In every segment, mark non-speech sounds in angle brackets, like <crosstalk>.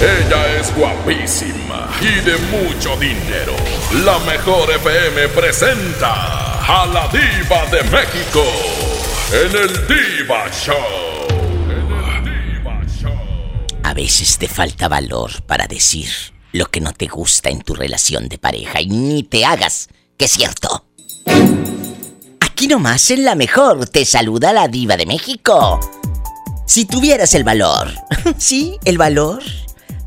Ella es guapísima y de mucho dinero. La mejor FM presenta a la diva de México en el Diva Show. En el Diva Show. A veces te falta valor para decir lo que no te gusta en tu relación de pareja y ni te hagas que es cierto. Aquí nomás en la mejor te saluda la diva de México. Si tuvieras el valor, <laughs> sí, el valor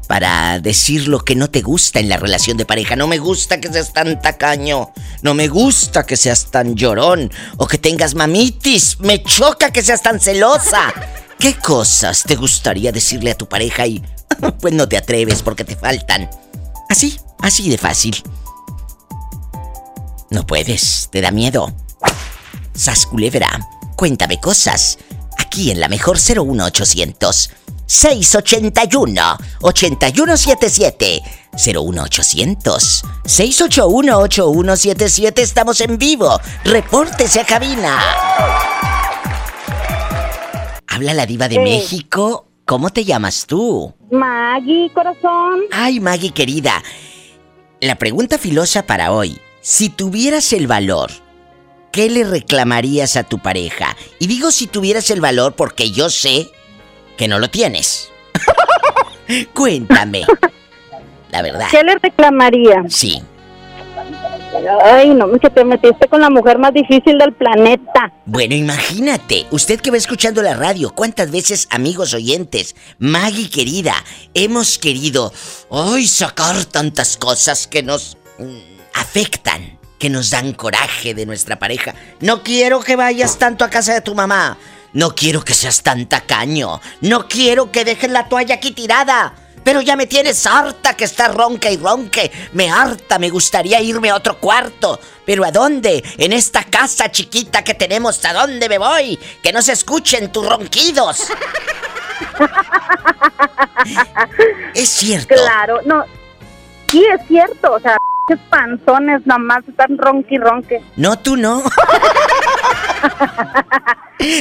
para decir lo que no te gusta en la relación de pareja. No me gusta que seas tan tacaño. No me gusta que seas tan llorón. O que tengas mamitis. Me choca que seas tan celosa. <laughs> ¿Qué cosas te gustaría decirle a tu pareja y <laughs> pues no te atreves porque te faltan? Así, así de fácil. No puedes, te da miedo. Sas culebra, cuéntame cosas. Aquí en la mejor 01800 681 8177 01800 681 8177 estamos en vivo. Repórtese a cabina. Habla la diva de Sí. México. ¿Cómo te llamas tú? Maggie, corazón. Ay, Maggie querida. La pregunta filosa para hoy. Si tuvieras el valor, ¿qué le reclamarías a tu pareja? Y digo si tuvieras el valor porque yo sé que no lo tienes. <laughs> Cuéntame. La verdad. ¿Qué le reclamaría? Sí. Ay, no, que te metiste con la mujer más difícil del planeta. Bueno, imagínate, usted que va escuchando la radio, cuántas veces, amigos oyentes, Maggie querida, hemos querido hoy sacar tantas cosas que nos mm, afectan, que nos dan coraje de nuestra pareja. No quiero que vayas tanto a casa de tu mamá. No quiero que seas tan tacaño. No quiero que dejes la toalla aquí tirada. Pero ya me tienes harta que estás ronca y ronque. Me harta, me gustaría irme a otro cuarto. ¿Pero a dónde? En esta casa chiquita que tenemos, ¿a dónde me voy? Que no se escuchen tus ronquidos. <laughs> es cierto. Claro, no. Sí, es cierto, o sea, qué panzones nomás están ronqui ronque. No, tú no. <laughs>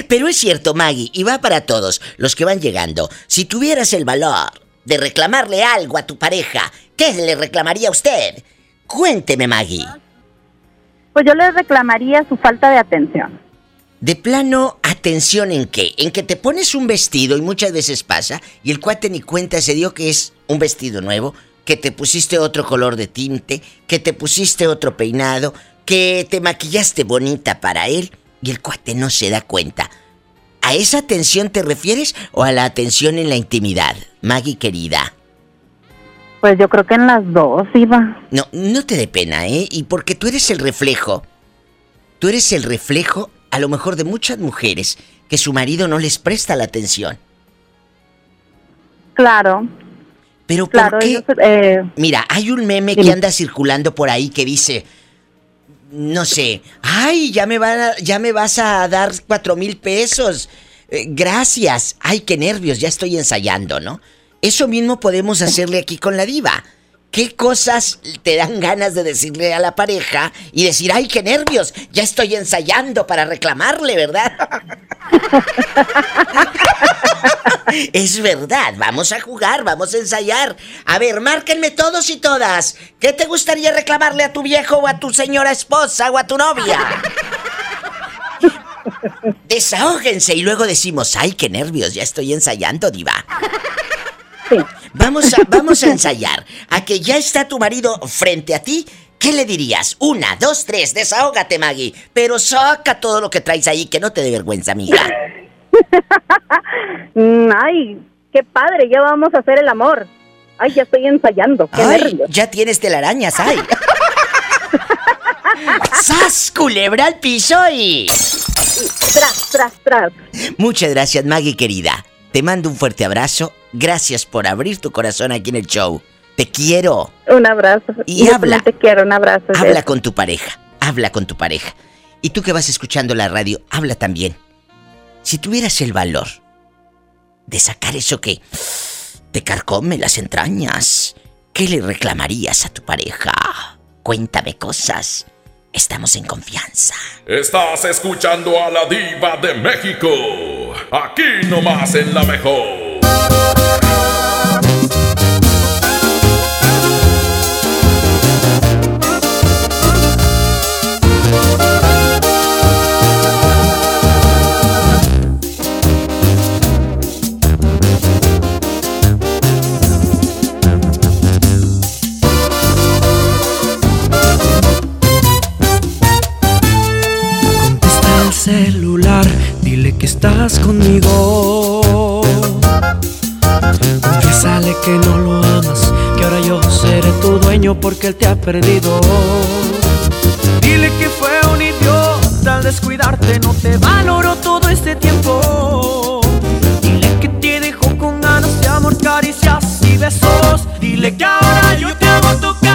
Pero es cierto, Maggie, y va para todos los que van llegando. Si tuvieras el valor de reclamarle algo a tu pareja, ¿qué le reclamaría a usted? Cuénteme, Maggie. Pues yo le reclamaría su falta de atención. De plano, atención en qué? En que te pones un vestido y muchas veces pasa y el cuate ni cuenta se dio que es un vestido nuevo, que te pusiste otro color de tinte, que te pusiste otro peinado, que te maquillaste bonita para él y el cuate no se da cuenta. ¿A esa atención te refieres o a la atención en la intimidad, Maggie querida? Pues yo creo que en las dos, Iba. No, no te dé pena, ¿eh? Y porque tú eres el reflejo. Tú eres el reflejo, a lo mejor, de muchas mujeres que su marido no les presta la atención. Claro. Pero ¿por qué? Eh, Mira, hay un meme que anda circulando por ahí que dice, no sé, ay, ya me, van ya me vas a dar cuatro mil pesos. Eh, gracias. Ay, qué nervios, ya estoy ensayando, ¿no? Eso mismo podemos hacerle aquí con la diva. ¿Qué cosas te dan ganas de decirle a la pareja y decir, ay, qué nervios, ya estoy ensayando para reclamarle, ¿verdad? <laughs> es verdad, vamos a jugar, vamos a ensayar. A ver, márquenme todos y todas. ¿Qué te gustaría reclamarle a tu viejo o a tu señora esposa o a tu novia? <laughs> Desahógense y luego decimos, ay, qué nervios, ya estoy ensayando, diva. Vamos a, vamos a ensayar. A que ya está tu marido frente a ti. ¿Qué le dirías? Una, dos, tres, desahógate, Maggie. Pero saca todo lo que traes ahí, que no te dé vergüenza, amiga. <laughs> Ay, qué padre, ya vamos a hacer el amor. Ay, ya estoy ensayando. Qué ay, ya tienes telarañas, ay. <laughs> ¡Sas, culebra al piso y... Tras, tras, tras. Muchas gracias, Maggie, querida. Te mando un fuerte abrazo. Gracias por abrir tu corazón aquí en el show. Te quiero. Un abrazo. Y habla. Te quiero, un abrazo. Habla con tu pareja. Habla con tu pareja. Y tú que vas escuchando la radio, habla también. Si tuvieras el valor de sacar eso que te carcome las entrañas, ¿qué le reclamarías a tu pareja? Cuéntame cosas. Estamos en confianza. Estás escuchando a la diva de México. Aquí nomás en la mejor. Que estás conmigo. sale que no lo amas, que ahora yo seré tu dueño porque él te ha perdido. Dile que fue un idiota al descuidarte, no te valoró todo este tiempo. Dile que te dejó con ganas de amor, caricias y besos. Dile que ahora yo te hago tocar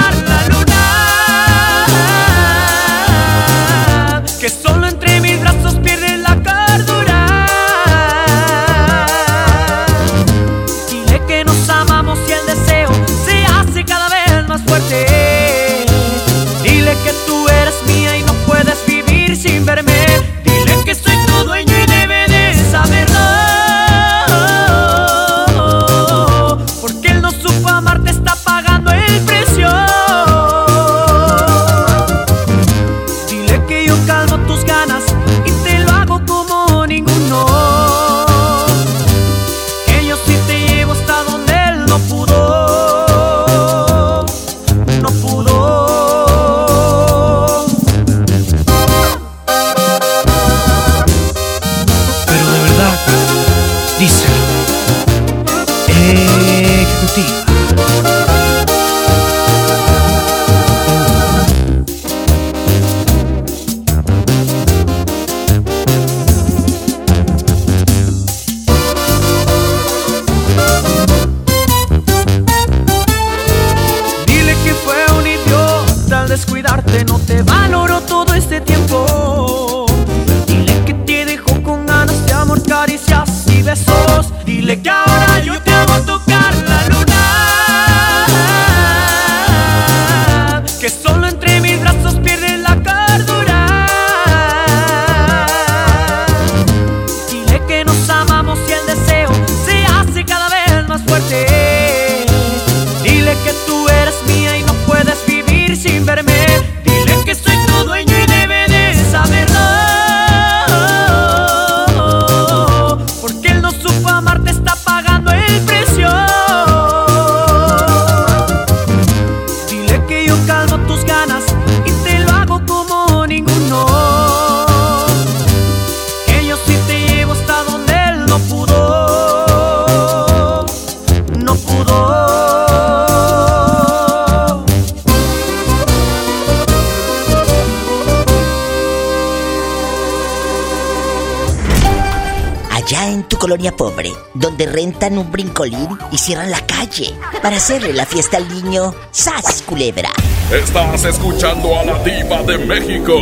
un brincolín y cierran la calle para hacerle la fiesta al niño ¡Sas, culebra! Estás escuchando a la diva de México,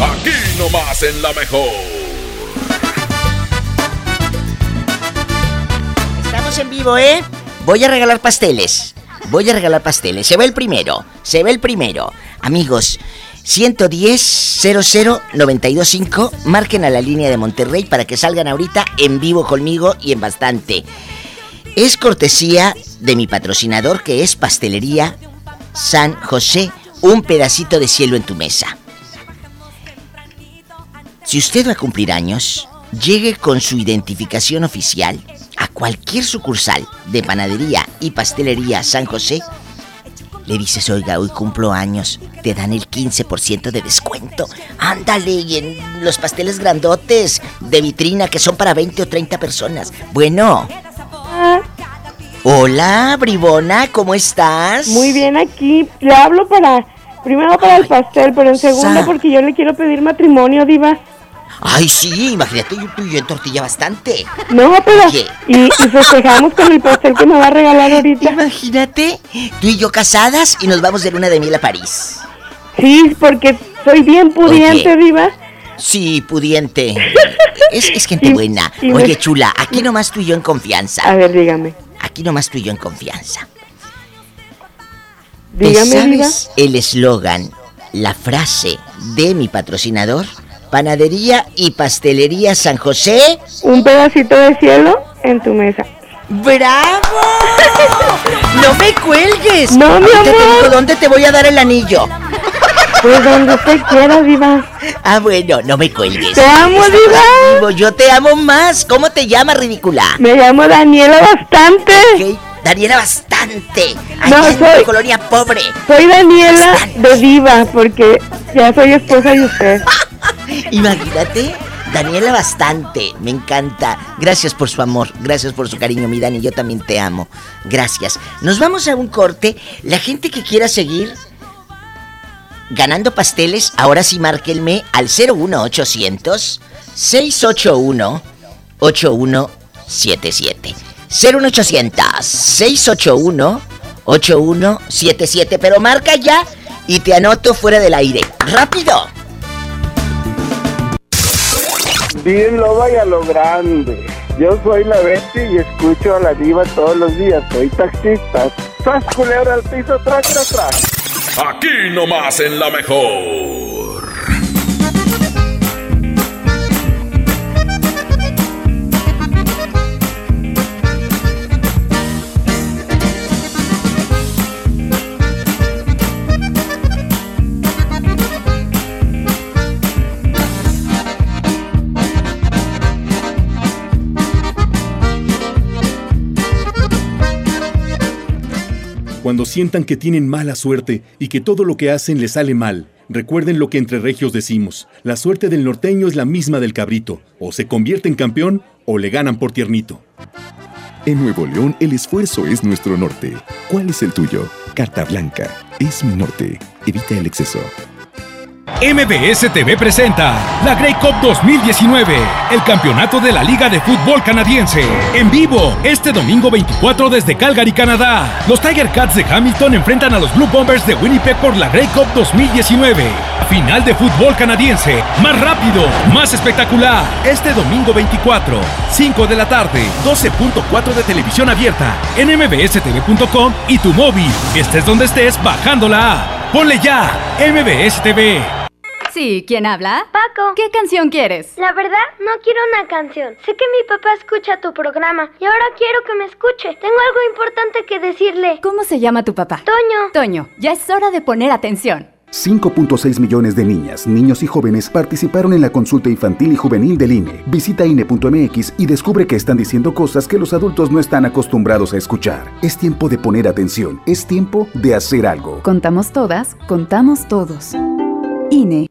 aquí nomás en la mejor. Estamos en vivo, ¿eh? Voy a regalar pasteles. Voy a regalar pasteles. Se ve el primero. Se ve el primero. Amigos, 110 00 925. Marquen a la línea de Monterrey para que salgan ahorita en vivo conmigo y en bastante. Es cortesía de mi patrocinador que es Pastelería San José. Un pedacito de cielo en tu mesa. Si usted va a cumplir años, llegue con su identificación oficial a cualquier sucursal de panadería y pastelería San José le dices, oiga, hoy cumplo años, te dan el 15% de descuento. Ándale, y en los pasteles grandotes de vitrina que son para 20 o 30 personas. Bueno. Hola, bribona, ¿cómo estás? Muy bien aquí. Le hablo para, primero para el pastel, pero en segundo porque yo le quiero pedir matrimonio, diva. Ay, sí, imagínate, yo, tú y yo en tortilla bastante. No, pero. Y, y, festejamos con el pastel que me va a regalar ahorita. Imagínate, tú y yo casadas y nos vamos de luna de miel a París. Sí, porque soy bien pudiente, Diva. Sí, pudiente. <laughs> es, es gente buena. Oye, chula, aquí nomás tú y yo en confianza. A ver, dígame. Aquí nomás tú y yo en confianza. Dígame, sabes el eslogan, la frase de mi patrocinador? Panadería y Pastelería San José. Un pedacito de cielo en tu mesa. ¡Bravo! <laughs> ¡No me cuelgues! No, mi amor. ¿dónde te voy a dar el anillo? Pues donde usted quiera, Diva. Ah, bueno, no me cuelgues. Te amo, Diva. Yo te amo más. ¿Cómo te llamas, ridícula? Me llamo Daniela Bastante. Daniela Bastante. no, soy. colonia pobre. Soy Daniela de Diva, porque ya soy esposa de usted. <laughs> Imagínate. Daniela bastante, me encanta. Gracias por su amor, gracias por su cariño, mi Dani, yo también te amo. Gracias. Nos vamos a un corte. La gente que quiera seguir ganando pasteles, ahora sí márquenme al 01800 681 8177. 01800 681 8177, pero marca ya y te anoto fuera del aire. ¡Rápido! Bien lo vaya lo grande. Yo soy la Betty y escucho a la diva todos los días. Soy taxista. ¡Sas culebra al piso, tras, tras, tras! Aquí nomás en la mejor. Cuando sientan que tienen mala suerte y que todo lo que hacen les sale mal, recuerden lo que entre regios decimos. La suerte del norteño es la misma del cabrito. O se convierte en campeón o le ganan por tiernito. En Nuevo León el esfuerzo es nuestro norte. ¿Cuál es el tuyo? Carta Blanca. Es mi norte. Evita el exceso. MBS TV presenta la Grey Cup 2019, el campeonato de la Liga de Fútbol Canadiense. En vivo, este domingo 24 desde Calgary, Canadá. Los Tiger Cats de Hamilton enfrentan a los Blue Bombers de Winnipeg por la Grey Cup 2019. Final de fútbol canadiense, más rápido, más espectacular. Este domingo 24, 5 de la tarde, 12.4 de televisión abierta, en mbstv.com y tu móvil. Estés donde estés, bajando la app. Ponle ya, MBS TV. Sí, ¿quién habla? Paco. ¿Qué canción quieres? La verdad, no quiero una canción. Sé que mi papá escucha tu programa y ahora quiero que me escuche. Tengo algo importante que decirle. ¿Cómo se llama tu papá? Toño. Toño, ya es hora de poner atención. 5.6 millones de niñas, niños y jóvenes participaron en la consulta infantil y juvenil del INE. Visita INE.mx y descubre que están diciendo cosas que los adultos no están acostumbrados a escuchar. Es tiempo de poner atención, es tiempo de hacer algo. Contamos todas, contamos todos. INE.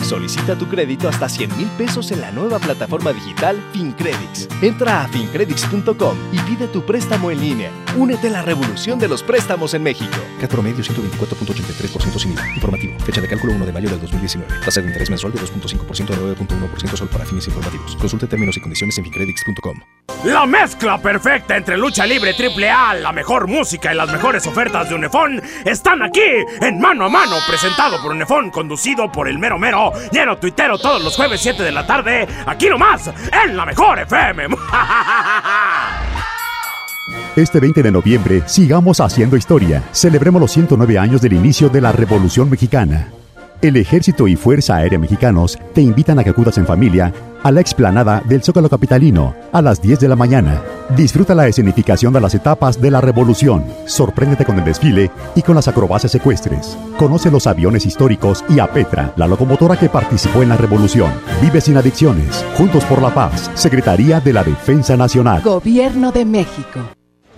Solicita tu crédito hasta 100 mil pesos en la nueva plataforma digital FinCredits. Entra a fincredits.com y pide tu préstamo en línea. Únete a la revolución de los préstamos en México. Cat promedio 124.83% sin IVA. Informativo. Fecha de cálculo 1 de mayo del 2019. Tasa de interés mensual de 2.5% a 9.1% sol para fines informativos. Consulte términos y condiciones en fincredits.com. La mezcla perfecta entre lucha libre triple A, la mejor música y las mejores ofertas de Unefón están aquí en Mano a Mano, presentado por Unefón, conducido por el mero mero, lleno tuitero todos los jueves 7 de la tarde, aquí nomás, en la mejor FM. <laughs> Este 20 de noviembre, sigamos haciendo historia. Celebremos los 109 años del inicio de la Revolución Mexicana. El Ejército y Fuerza Aérea Mexicanos te invitan a que acudas en familia a la explanada del Zócalo Capitalino a las 10 de la mañana. Disfruta la escenificación de las etapas de la revolución. Sorpréndete con el desfile y con las acrobacias ecuestres. Conoce los aviones históricos y a Petra, la locomotora que participó en la revolución. Vive sin adicciones. Juntos por la paz. Secretaría de la Defensa Nacional. Gobierno de México.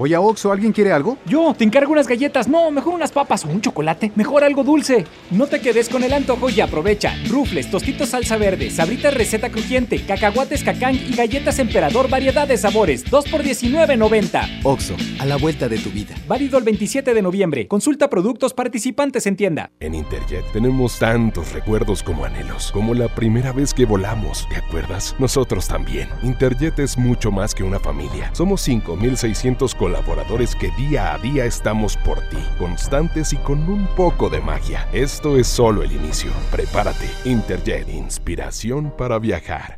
Oye, Oxo, ¿alguien quiere algo? Yo, te encargo unas galletas. No, mejor unas papas o un chocolate. Mejor algo dulce. No te quedes con el antojo y aprovecha. Rufles, tostitos salsa verde, sabritas receta crujiente, cacahuates cacán y galletas emperador variedad de sabores. 2 por 19.90. Oxo, a la vuelta de tu vida. Válido el 27 de noviembre. Consulta productos participantes en tienda. En Interjet tenemos tantos recuerdos como anhelos. Como la primera vez que volamos. ¿Te acuerdas? Nosotros también. Interjet es mucho más que una familia. Somos 5600 colaboradores que día a día estamos por ti, constantes y con un poco de magia. Esto es solo el inicio. Prepárate. Interjet, inspiración para viajar.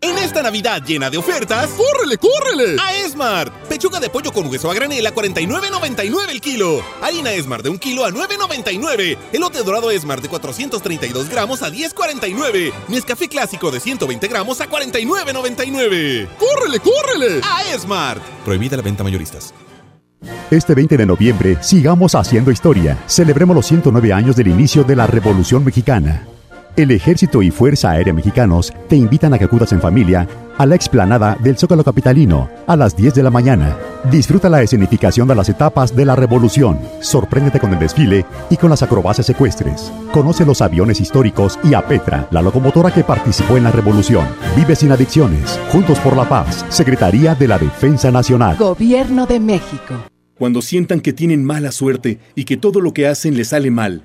En esta Navidad llena de ofertas, ¡córrele, córrele! A Esmart. Pechuga de pollo con hueso a granel a 49.99 el kilo. Harina Esmart de un kilo a 9.99. Elote dorado Esmart de 432 gramos a 10.49. Nescafé clásico de 120 gramos a 49.99. ¡Córrele, córrele! A Esmart. Prohibida la venta mayoristas. Este 20 de noviembre, sigamos haciendo historia. Celebremos los 109 años del inicio de la Revolución Mexicana. El Ejército y Fuerza Aérea Mexicanos te invitan a que acudas en familia a la explanada del Zócalo Capitalino a las 10 de la mañana. Disfruta la escenificación de las etapas de la revolución. Sorpréndete con el desfile y con las acrobacias ecuestres. Conoce los aviones históricos y a Petra, la locomotora que participó en la revolución. Vive sin adicciones. Juntos por la paz. Secretaría de la Defensa Nacional. Gobierno de México. Cuando sientan que tienen mala suerte y que todo lo que hacen les sale mal,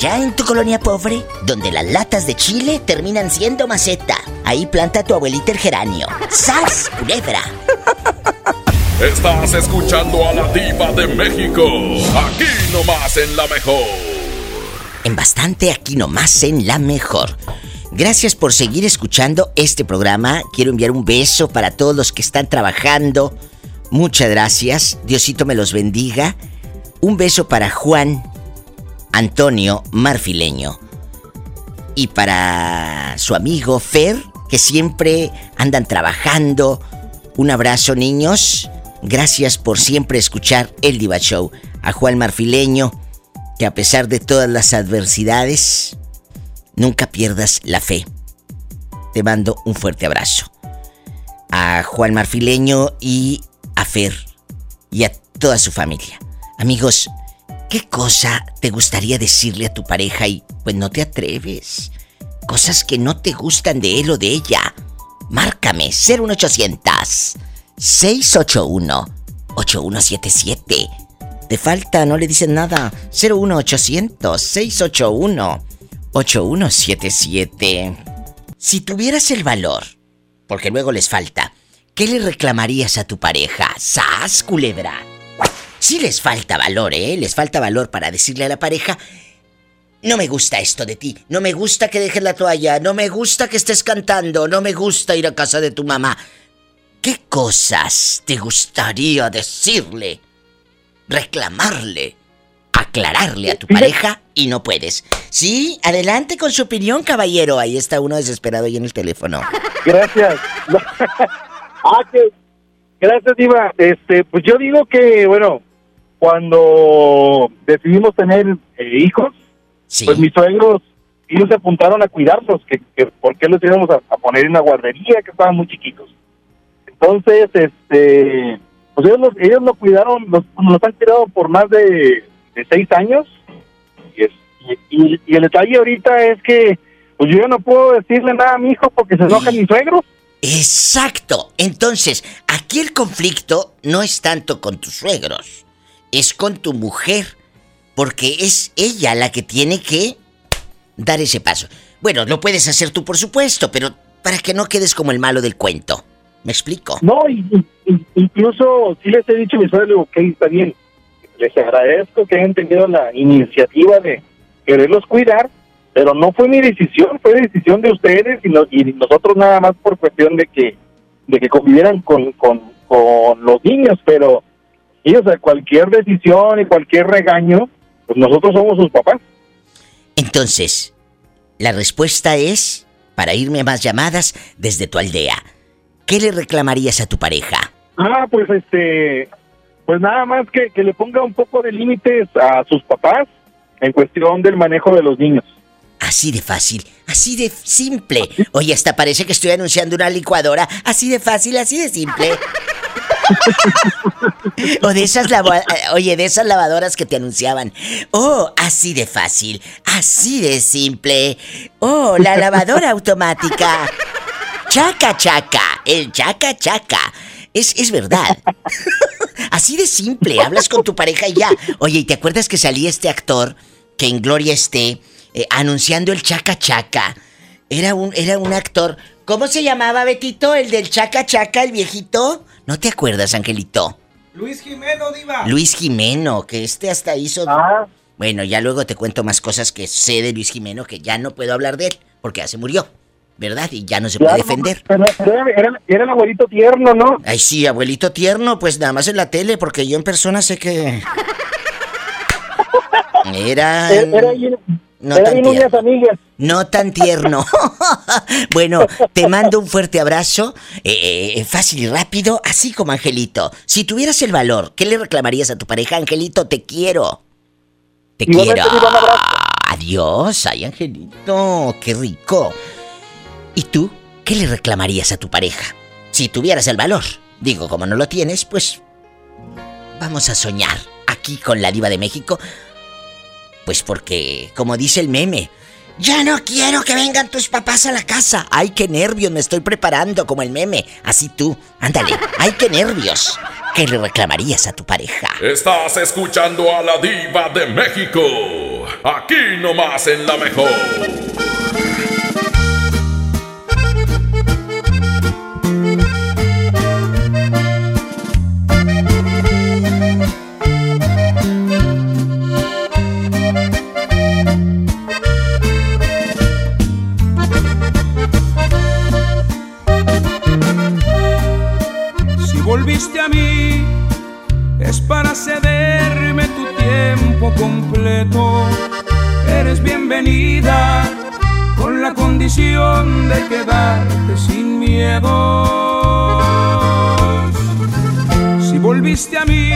Allá en tu colonia pobre, donde las latas de chile terminan siendo maceta, ahí planta tu abuelita el geranio. ¡Sas, culebra! Estás escuchando a la diva de México, aquí nomás en la mejor. En bastante aquí nomás en la mejor. Gracias por seguir escuchando este programa. Quiero enviar un beso para todos los que están trabajando Muchas gracias. Diosito me los bendiga. Un beso para Juan Antonio Marfileño. Y para su amigo Fer, que siempre andan trabajando. Un abrazo, niños. Gracias por siempre escuchar el Diva Show. A Juan Marfileño, que a pesar de todas las adversidades, nunca pierdas la fe. Te mando un fuerte abrazo. A Juan Marfileño y a Fer y a toda su familia. Amigos, ¿qué cosa te gustaría decirle a tu pareja y pues no te atreves? Cosas que no te gustan de él o de ella. Márcame 01800 681 8177. Te falta, no le dicen nada. 01800 681 8177. Si tuvieras el valor, porque luego les falta, ¿qué le reclamarías a tu pareja? ¡Sas, culebra! Si les falta valor, ¿eh? Les falta valor para decirle a la pareja, no me gusta esto de ti, no me gusta que dejes la toalla, no me gusta que estés cantando, no me gusta ir a casa de tu mamá. ¿Qué cosas te gustaría decirle? Reclamarle, aclararle a tu <laughs> pareja y no puedes. Sí, adelante con su opinión, caballero. Ahí está uno desesperado ahí en el teléfono. Gracias. <laughs> ah, gracias, Diva. Este, pues yo digo que, bueno, cuando decidimos tener eh, hijos, pues mis suegros, ellos se apuntaron a cuidarlos, que, que por qué los íbamos a, a poner en una guardería, que estaban muy chiquitos. Entonces, este, pues ellos, los, ellos lo cuidaron, los, los han cuidado por más de, de seis años. Y, es- y, y- y el detalle ahorita es que, pues yo ya no puedo decirle nada a mi hijo porque se enojan mis suegros. Exacto. Entonces, aquí el conflicto no es tanto con tus suegros, es con tu mujer, porque es ella la que tiene que dar ese paso. Bueno, lo puedes hacer tú, por supuesto, pero para que no quedes como el malo del cuento. ¿Me explico? No, incluso sí les he dicho a mis digo, ok, está bien. Les agradezco que hayan tenido la iniciativa de quererlos cuidar, pero no fue mi decisión, fue decisión de ustedes y, y nosotros nada más por cuestión de que de que convivieran con, con, con los niños, pero sí, o sea, cualquier decisión y cualquier regaño, pues nosotros somos sus papás. Entonces, la respuesta es, para irme a más llamadas desde tu aldea, ¿qué le reclamarías a tu pareja? Ah, pues este, pues nada más que, que le ponga un poco de límites a sus papás en cuestión del manejo de los niños. Así de fácil, así de simple. Oye, hasta parece que estoy anunciando una licuadora. Así de fácil, así de simple. <laughs> o de esas oye, de esas lavadoras que te anunciaban. Oh, así de fácil, así de simple. Oh, la lavadora automática. Chaca chaca, el chaca chaca. Es, es verdad. <laughs> Así de simple, hablas con tu pareja y ya. Oye, ¿y te acuerdas que salía este actor que en Gloria esté eh, anunciando el chaca chaca? Era un, era un actor. ¿Cómo se llamaba Betito? El del chaca chaca, el viejito. ¿No te acuerdas, Angelito? Luis Jimeno, Diva. Luis Jimeno, que este hasta hizo. Bueno, ya luego te cuento más cosas que sé de Luis Jimeno que ya no puedo hablar de él, porque ya se murió, ¿verdad? Y ya no se puede Claro, defender. Pero, pero era, era- era el abuelito tierno, ¿no? Ay, sí, abuelito tierno, pues nada más en la tele, porque yo en persona sé que. <laughs> Era. Era, No tan tierno. amigas. <laughs> No tan tierno. bueno, te mando un fuerte abrazo, eh, eh, fácil y rápido, así como Angelito. Si tuvieras el valor, ¿qué le reclamarías a tu pareja? Angelito, te quiero. Te quiero. Adiós, ay Angelito, qué rico. ¿Y tú qué le reclamarías a tu pareja? Si tuvieras el valor. Digo, como no lo tienes, pues vamos a soñar aquí con la diva de México. Pues porque, como dice el meme, ya no quiero que vengan tus papás a la casa. Ay, qué nervios, me estoy preparando como el meme. Así tú, ándale, ay, qué nervios. ¿Qué le reclamarías a tu pareja? Estás escuchando a la diva de México. Aquí nomás en la mejor. volviste a mí es para cederme tu tiempo completo. Eres bienvenida con la condición de quedarte sin miedo. Si volviste a mí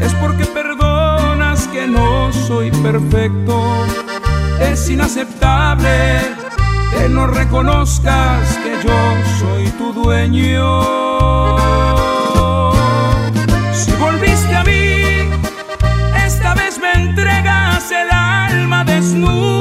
es porque perdonas que no soy perfecto. Es inaceptable que no reconozcas que yo soy tu dueño. Si volviste a mí, esta vez me entregas el alma desnuda.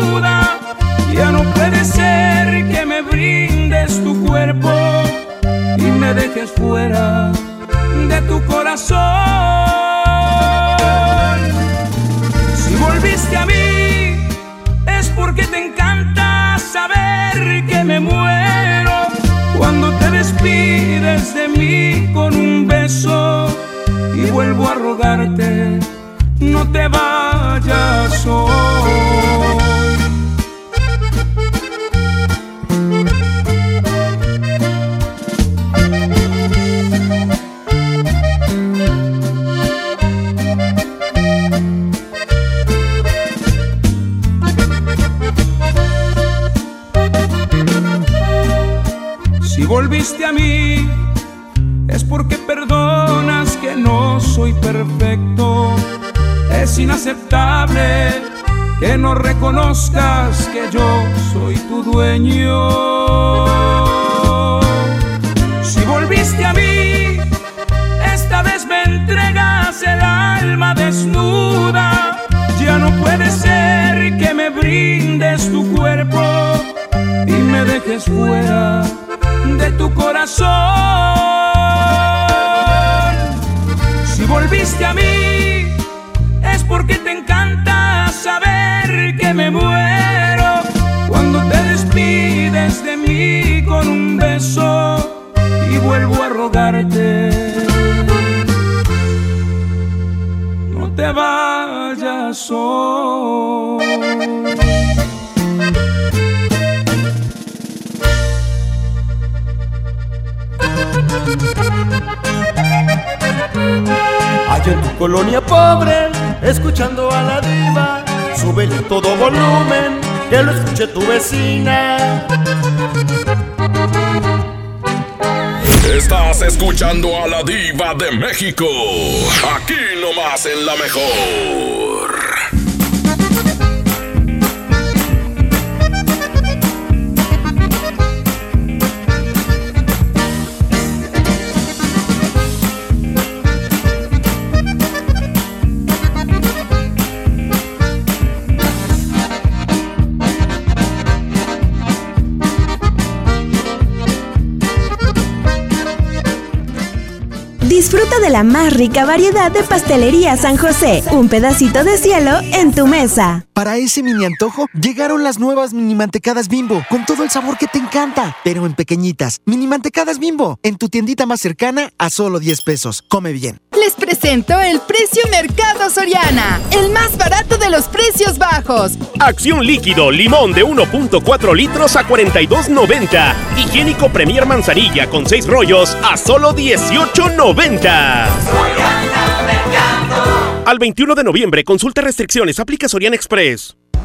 México. Más rica variedad de pastelería San José. Un pedacito de cielo en tu mesa. Para ese mini antojo, llegaron las nuevas mini mantecadas bimbo, con todo el sabor que te encanta, pero en pequeñitas. Mini mantecadas bimbo, en tu tiendita más cercana a solo 10 pesos. Come bien. Presento el precio Mercado Soriana, el más barato de los precios bajos. Acción líquido, limón de 1.4 litros a 42.90. Higiénico Premier Manzanilla con 6 rollos a solo 18.90. Al 21 de noviembre, consulta restricciones, aplica Soriana Express.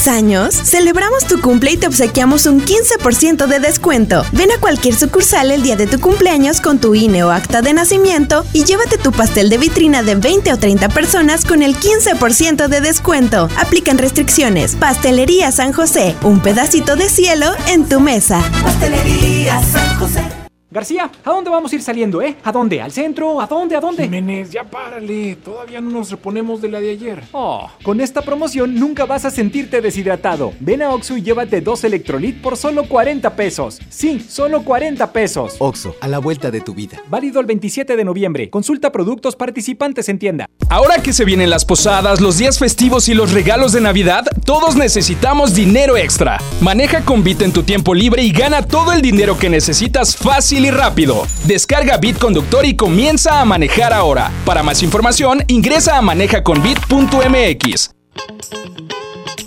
¿Cumples años? Celebramos tu cumple y te obsequiamos un 15% de descuento. Ven a cualquier sucursal el día de tu cumpleaños con tu INE o acta de nacimiento y llévate tu pastel de vitrina de 20 o 30 personas con el 15% de descuento. Aplican restricciones. Pastelería San José, un pedacito de cielo en tu mesa. Pastelería San José. García, ¿a dónde vamos a ir saliendo, eh? ¿A dónde? ¿Al centro? ¿A dónde? ¿A dónde? Jiménez, ya párale. Todavía no nos reponemos de la de ayer. Oh, con esta promoción nunca vas a sentirte deshidratado. Ven a Oxo y llévate dos Electrolit por solo 40 pesos. Sí, solo 40 pesos. Oxo, a la vuelta de tu vida. Válido el 27 de noviembre. Consulta productos participantes en tienda. Ahora que se vienen las posadas, los días festivos y los regalos de Navidad, todos necesitamos dinero extra. Maneja con Bit en tu tiempo libre y gana todo el dinero que necesitas fácil y rápido. Descarga Bit Conductor y comienza a manejar ahora. Para más información, ingresa a manejaconbit.mx.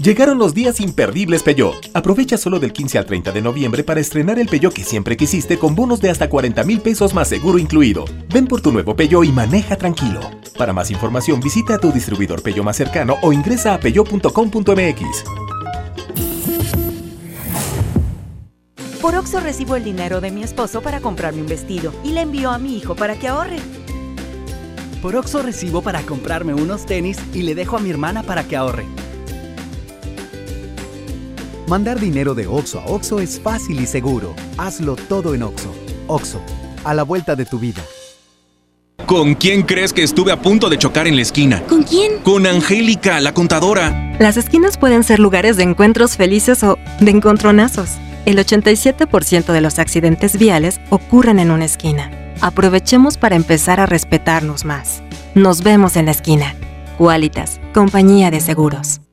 Llegaron los días imperdibles Peugeot. Aprovecha solo del 15 al 30 de noviembre para estrenar el Peugeot que siempre quisiste con bonos de hasta 40 mil pesos más seguro incluido. Ven por tu nuevo Peugeot y maneja tranquilo. Para más información visita a tu distribuidor Peugeot más cercano o ingresa a peugeot.com.mx. Por Oxo recibo el dinero de mi esposo para comprarme un vestido y le envío a mi hijo para que ahorre. Por Oxo recibo para comprarme unos tenis y le dejo a mi hermana para que ahorre. Mandar dinero de Oxo a Oxo es fácil y seguro. Hazlo todo en Oxo. Oxo, a la vuelta de tu vida. ¿Con quién crees que estuve a punto de chocar en la esquina? ¿Con quién? Con Angélica, la contadora. Las esquinas pueden ser lugares de encuentros felices o de encontronazos. El 87% de los accidentes viales ocurren en una esquina. Aprovechemos para empezar a respetarnos más. Nos vemos en la esquina. Qualitas, compañía de seguros.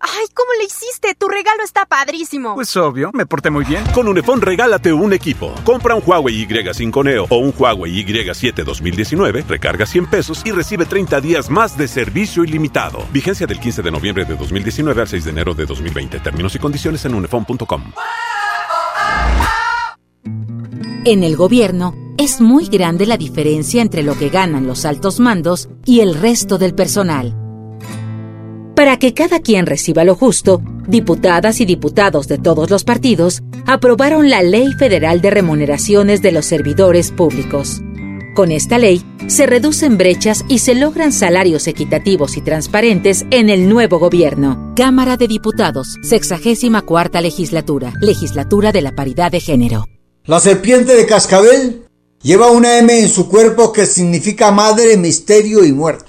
¡Ay, cómo le hiciste! Tu regalo está padrísimo. Pues obvio, me porté muy bien. Con Unifón regálate un equipo. Compra un Huawei Y5 Neo o un Huawei Y7 2019, recarga 100 pesos y recibe 30 días más de servicio ilimitado. Vigencia del 15 de noviembre de 2019 al 6 de enero de 2020. Términos y condiciones en unifón.com. En el gobierno es muy grande la diferencia entre lo que ganan los altos mandos y el resto del personal. Para que cada quien reciba lo justo, diputadas y diputados de todos los partidos aprobaron la Ley Federal de Remuneraciones de los Servidores Públicos. Con esta ley, se reducen brechas y se logran salarios equitativos y transparentes en el nuevo gobierno. Cámara de Diputados, 64 legislatura, legislatura de la paridad de género. La serpiente de cascabel lleva una M en su cuerpo que significa madre, misterio y muerte.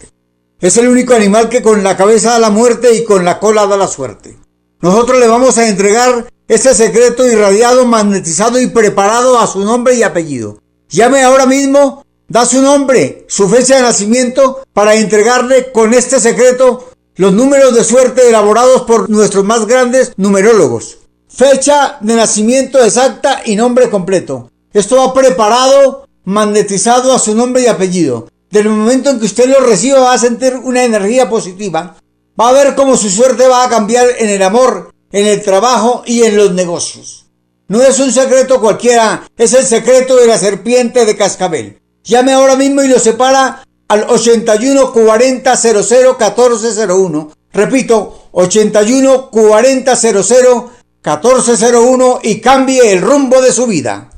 Es el único animal que con la cabeza da la muerte y con la cola da la suerte. Nosotros le vamos a entregar este secreto irradiado, magnetizado y preparado a su nombre y apellido. Llame ahora mismo, da su nombre, su fecha de nacimiento para entregarle con este secreto los números de suerte elaborados por nuestros más grandes numerólogos. Fecha de nacimiento exacta y nombre completo. Esto va preparado, magnetizado a su nombre y apellido. Del momento en que usted lo reciba va a sentir una energía positiva. Va a ver cómo su suerte va a cambiar en el amor, en el trabajo y en los negocios. No es un secreto cualquiera, es el secreto de la serpiente de cascabel. Llame ahora mismo y lo separa al 81 40 00 1401. Repito, 81 40 00 1401 y cambie el rumbo de su vida.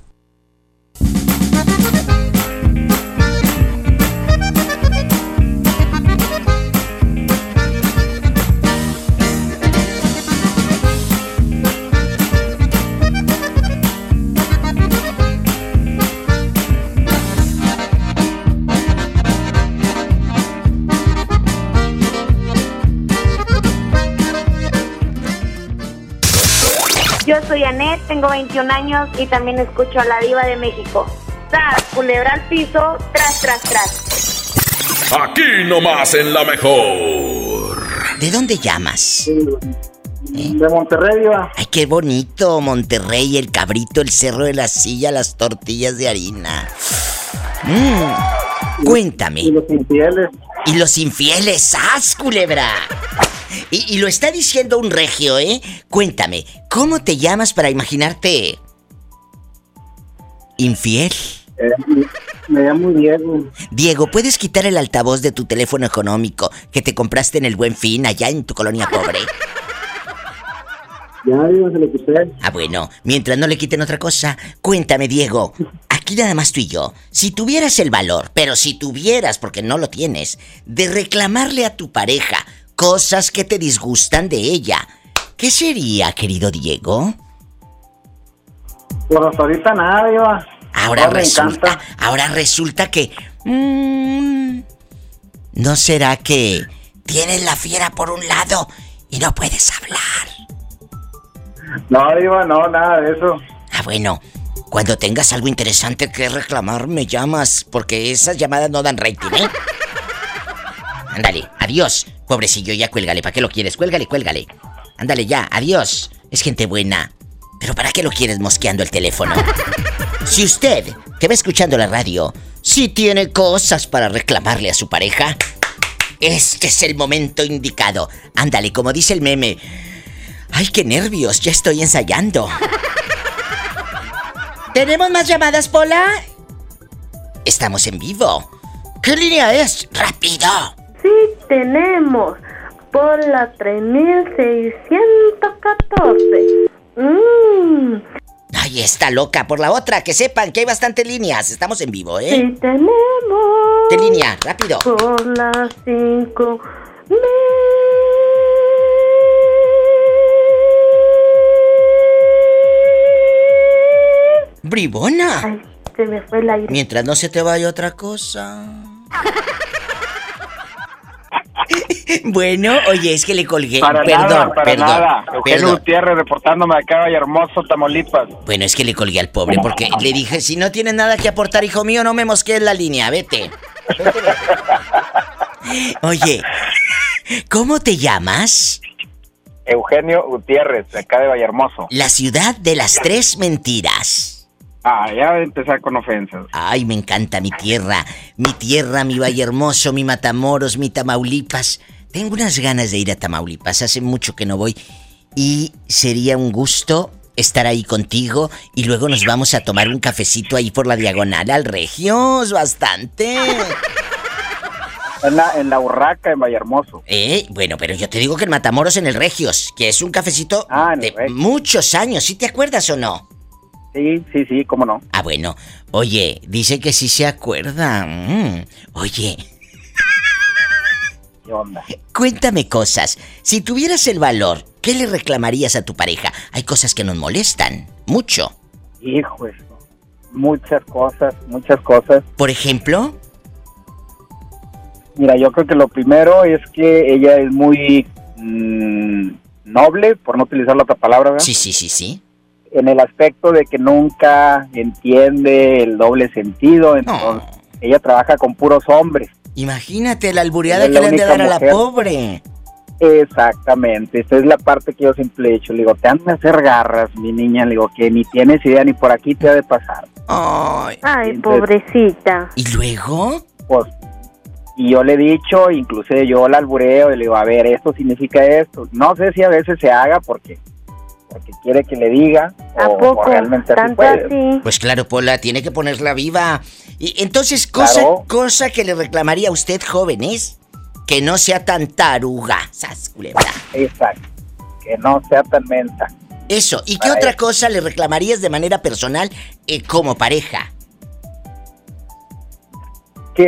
Soy Anet, tengo 21 años y también escucho a la diva de México. Tras, culebra al piso, tras, tras, tras. Aquí nomás en la mejor. ¿De dónde llamas? De Monterrey, diva. Ay, qué bonito, Monterrey, el cabrito, el cerro de la silla, las tortillas de harina. Mm. Cuéntame. Y los infieles. Y los infieles, ¡sas, culebra! Y, y lo está diciendo un regio, ¿eh? Cuéntame, ¿cómo te llamas para imaginarte infiel? Eh, me llamo Diego. Diego, ¿puedes quitar el altavoz de tu teléfono económico que te compraste en el Buen Fin allá en tu colonia pobre? Ya, ya se lo quité. Ah, bueno, mientras no le quiten otra cosa, cuéntame, Diego. Aquí nada más tú y yo. Si tuvieras el valor, pero si tuvieras, porque no lo tienes, de reclamarle a tu pareja cosas que te disgustan de ella, ¿qué sería, querido Diego? Por hasta ahorita nada, Iba. Ahora No, resulta, ahora resulta que. mm, ¿No será que tienes la fiera por un lado y no puedes hablar? No, Iba, no, nada de eso. Ah, bueno. Cuando tengas algo interesante que reclamar, me llamas, porque esas llamadas no dan rating, ¿eh? <laughs> Ándale, adiós. Pobrecillo, ya cuélgale. ¿Para qué lo quieres? Cuélgale, cuélgale. Ándale ya, adiós. Es gente buena. Pero ¿para qué lo quieres mosqueando el teléfono? <laughs> Si usted, que va escuchando la radio, si tiene cosas para reclamarle a su pareja, este es el momento indicado. Ándale, como dice el meme. Ay, qué nervios, ya estoy ensayando. <laughs> ¿Tenemos más llamadas, Pola? Estamos en vivo. ¿Qué línea es? ¡Rápido! Sí, tenemos por la 3614. Mmm, Ay, está loca. Por la otra, que sepan que hay bastantes líneas. Estamos en vivo, ¿eh? sí tenemos ¿Qué línea? Rápido. por las 5. Bribona. Se me fue el aire. Mientras no se te vaya otra cosa. <laughs> bueno, oye, es que le colgué. Para perdón, nada, para perdón. nada. Eugenio. Gutiérrez reportándome acá y hermoso Tamaulipas. Bueno, es que le colgué al pobre porque le dije, si no tienes nada que aportar, hijo mío, no me mosquees la línea, vete. <laughs> Oye, ¿cómo te llamas? Eugenio Gutiérrez, acá de Vallehermoso. La ciudad de las tres mentiras. Ah, ya voy a empezar con ofensas. Ay, me encanta mi tierra, mi tierra, mi Valle Hermoso, mi Matamoros, mi Tamaulipas. Tengo unas ganas de ir a Tamaulipas, hace mucho que no voy y sería un gusto estar ahí contigo y luego nos vamos a tomar un cafecito ahí por la diagonal al Regios, bastante. En la, en la Urraca, en Vallehermoso. Eh, bueno, pero yo te digo que el Matamoros en el Regios, que es un cafecito Ah, de muchos años, ¿sí te acuerdas o no? Sí, sí, sí, cómo no. Ah, bueno. Oye, dice que sí se acuerda. Mm. Oye, ¿Qué onda? cuéntame cosas. Si tuvieras el valor, ¿qué le reclamarías a tu pareja? Hay cosas que nos molestan. Mucho. Hijo, eso. muchas cosas, muchas cosas. Por ejemplo, Mira, yo creo que lo primero es que ella es muy mm, noble, por no utilizar la otra palabra, ¿verdad? Sí, sí, sí, sí. En el aspecto de que nunca entiende el doble sentido, entonces ella trabaja con puros hombres. Imagínate la albureada que le han de dar a la pobre. Exactamente, esa es la parte que yo siempre he dicho. Le digo, te han de hacer garras, mi niña. Le digo, que ni tienes idea ni por aquí te ha de pasar. Ay, Ay, pobrecita. ¿Y luego? Pues, y yo le he dicho, inclusive yo la albureo y le digo, a ver, esto significa esto. No sé si a veces se haga porque porque quiere que le diga ¿A o, o poco? realmente así ¿Tanto puede. así? Pues claro, Pola, tiene que ponerla viva. Y entonces, cosa, Claro. cosa que le reclamaría a usted, jóvenes, que no sea tan taruga. Sas, culebra. Exacto, que no sea tan mensa. Eso. ¿Y qué otra cosa le reclamarías de manera personal eh, como pareja? Que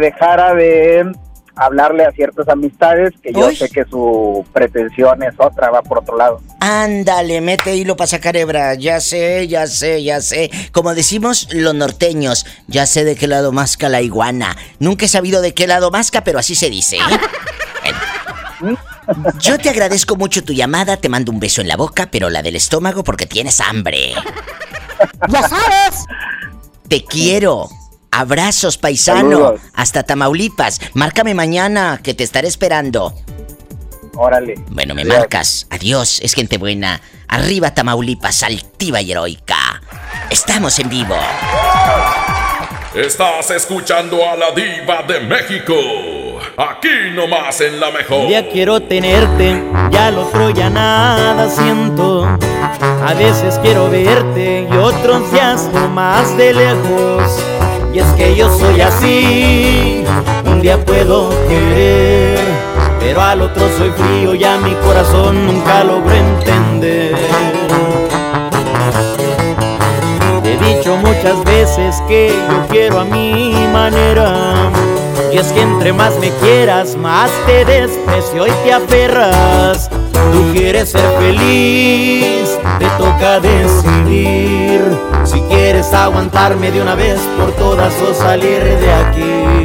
dejara de hablarle a ciertas amistades, que yo Uy. sé que su pretensión es otra, va por otro lado. Ándale, mete hilo para sacar hebra. Ya sé, ya sé, ya sé. Como decimos los norteños, ya sé de qué lado masca la iguana. Nunca he sabido de qué lado masca, pero así se dice, ¿eh? <laughs> Yo te agradezco mucho tu llamada, te mando un beso en la boca, pero la del estómago porque tienes hambre. ¡Ya sabes! Te quiero. Abrazos, paisano. Saludos. Hasta Tamaulipas. Márcame mañana, que te estaré esperando. Órale. Bueno, me Adiós. marcas. Adiós, es gente buena. Arriba Tamaulipas, altiva y heroica. Estamos en vivo. Estás escuchando a la diva de México. Aquí nomás en la mejor. Ya quiero tenerte, ya lo otro ya nada siento. A veces quiero verte y otros días más de lejos. Y es que yo soy así, un día puedo querer, pero al otro soy frío y a mi corazón nunca logro entender. he dicho muchas veces que yo quiero a mi manera. Y es que entre más me quieras, más te desprecio y te aferras. Tú quieres ser feliz, toca decidir. Si quieres aguantarme de una vez por todas o salir de aquí.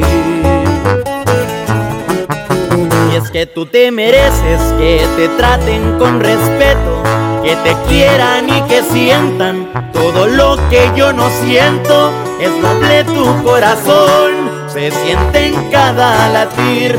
Y es que tú te mereces que te traten con respeto que te quieran y que sientan todo lo que yo no siento. Es noble tu corazón, se siente en cada latir,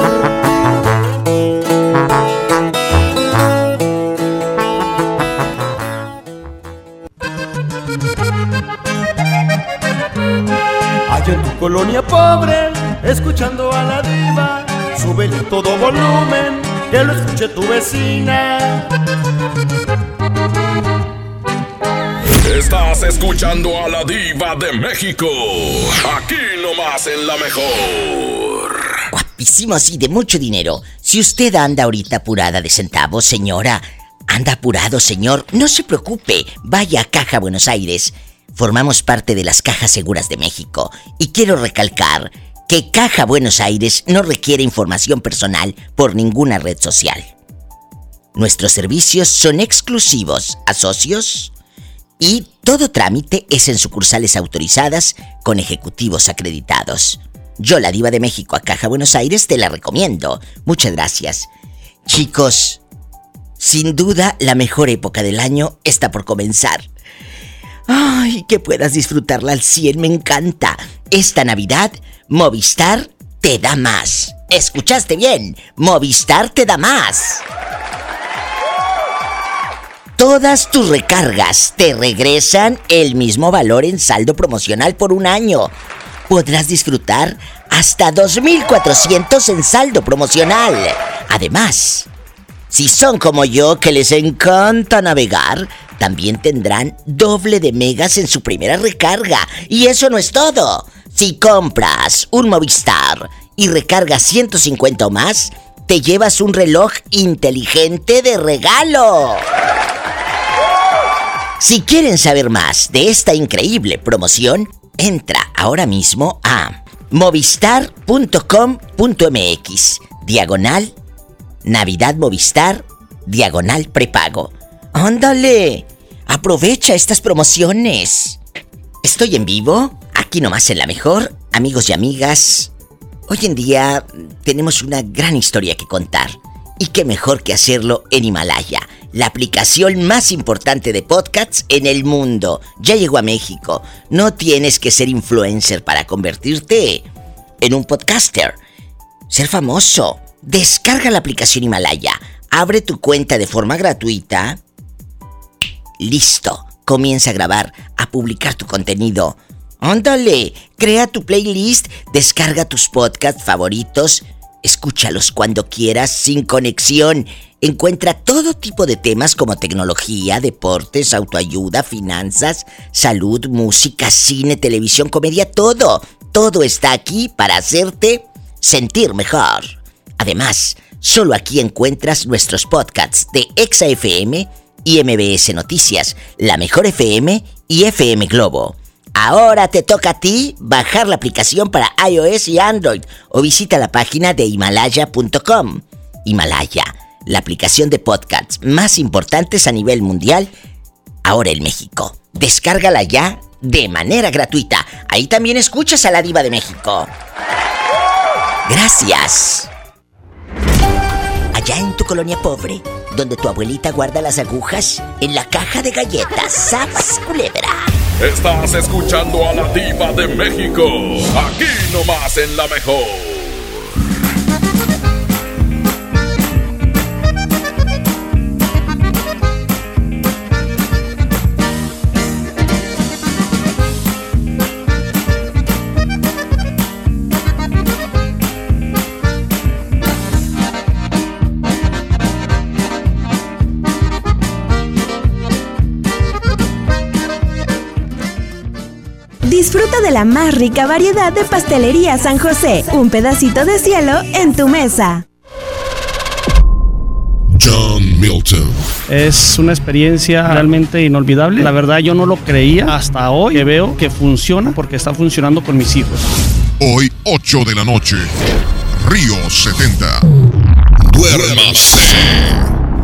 Colonia pobre, escuchando a la diva, súbele todo volumen, que lo escuche tu vecina. Estás escuchando a la diva de México, aquí nomás en la mejor. Guapísimo así, de mucho dinero. Si usted anda ahorita apurada de centavos, señora, anda apurado, señor, no se preocupe, vaya a Caja Buenos Aires formamos parte de las Cajas Seguras de México y quiero recalcar que Caja Buenos Aires no requiere información personal por ninguna red social. Nuestros servicios son exclusivos a socios y todo trámite es en sucursales autorizadas con ejecutivos acreditados. Yo, la diva de México a Caja Buenos Aires, te la recomiendo. Muchas gracias. Chicos, sin duda la mejor época del año está por comenzar. Ay, que puedas disfrutarla al 100, me encanta. Esta Navidad, Movistar te da más. ¿Escuchaste bien? Movistar te da más. Todas tus recargas te regresan el mismo valor en saldo promocional por un año. Podrás disfrutar hasta 2.400 en saldo promocional. Además, si son como yo que les encanta navegar, también tendrán doble de megas en su primera recarga. Y eso no es todo. Si compras un Movistar y recargas 150 o más, te llevas un reloj inteligente de regalo. Si quieren saber más de esta increíble promoción, entra ahora mismo a movistar.com.mx, diagonal, Navidad Movistar, diagonal prepago. ¡Ándale! Aprovecha estas promociones. Estoy en vivo, aquí nomás en la mejor, amigos y amigas. Hoy en día tenemos una gran historia que contar. Y qué mejor que hacerlo en Himalaya, la aplicación más importante de podcasts en el mundo. Ya llegó a México. No tienes que ser influencer para convertirte en un podcaster. Ser famoso. Descarga la aplicación Himalaya. Abre tu cuenta de forma gratuita. Listo. Comienza a grabar, a publicar tu contenido. Ándale, crea tu playlist, descarga tus podcasts favoritos Escúchalos cuando quieras, sin conexión. Encuentra todo tipo de temas como tecnología, deportes, autoayuda, finanzas, salud, música, cine, televisión, comedia, todo. Todo está aquí para hacerte sentir mejor. Además, solo aquí encuentras nuestros podcasts de ExaFM y MBS Noticias, La Mejor FM y FM Globo. Ahora te toca a ti bajar la aplicación para iOS y Android o visita la página de himalaya.com. Himalaya, la aplicación de podcasts más importantes a nivel mundial, ahora en México. Descárgala ya de manera gratuita. Ahí también escuchas a la diva de México. Gracias. Allá en tu colonia pobre, donde tu abuelita guarda las agujas en la caja de galletas, ¡Sabas, culebra! Estás escuchando a la diva de México, aquí nomás en la mejor. Disfruta de la más rica variedad de pastelería San José. Un pedacito de cielo en tu mesa. John Milton. Es una experiencia realmente inolvidable. La verdad yo no lo creía hasta hoy que veo que funciona porque está funcionando con mis hijos. Hoy 8 de la noche. Río 70. Duérmase.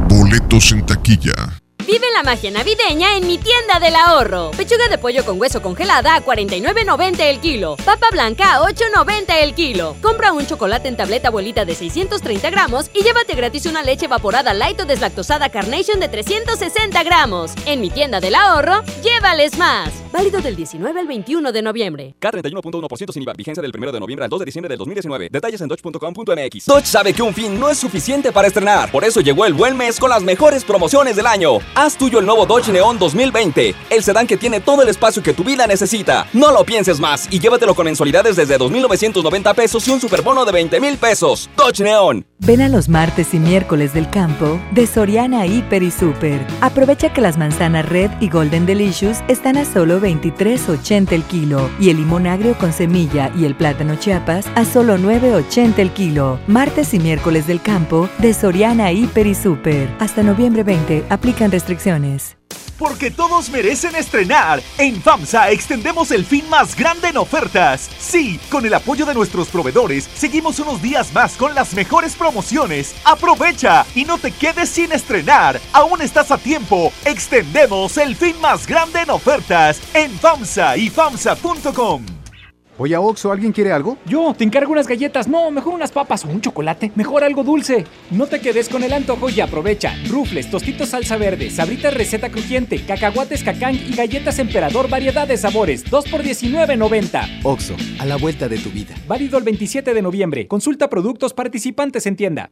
Boletos en taquilla. Vive la magia navideña en mi tienda del ahorro. Pechuga de pollo con hueso congelada a 49.90 el kilo. Papa blanca a 8.90 el kilo. Compra un chocolate en tableta abuelita de 630 gramos y llévate gratis una leche evaporada light o deslactosada Carnation de 360 gramos. En mi tienda del ahorro, llévales más. Válido del 19 al 21 de noviembre. K31.1% sin IVA. Vigencia del 1 de noviembre al 2 de diciembre del 2019. Detalles en dodge.com.mx. Dodge sabe que un fin no es suficiente para estrenar. Por eso llegó el buen mes con las mejores promociones del año. Haz tuyo el nuevo Dodge Neon 2020, el sedán que tiene todo el espacio que tu vida necesita. No lo pienses más y llévatelo con mensualidades desde 2.990 pesos y un superbono de 20 mil pesos. Dodge Neon. Ven a los martes y miércoles del campo de Soriana Hiper y Super. Aprovecha que las manzanas Red y Golden Delicious están a solo 23.80 el kilo y el limón agrio con semilla y el plátano Chiapas a solo 9.80 el kilo. Martes y miércoles del campo de Soriana Hiper y Super. Hasta noviembre 20 aplican restricciones porque todos merecen estrenar. En FAMSA extendemos el fin más grande en ofertas. Sí, con el apoyo de nuestros proveedores, seguimos unos días más con las mejores promociones. Aprovecha y no te quedes sin estrenar. Aún estás a tiempo. Extendemos el fin más grande en ofertas en FAMSA y FAMSA.com. Oye, Oxo, ¿alguien quiere algo? Yo, te encargo unas galletas. No, mejor unas papas o un chocolate. Mejor algo dulce. No te quedes con el antojo y aprovecha. Rufles, tostitos salsa verde, sabritas receta crujiente, cacahuates cacán y galletas emperador variedad de sabores. 2 por 19.90. Oxo, a la vuelta de tu vida. Válido el 27 de noviembre. Consulta productos participantes en tienda.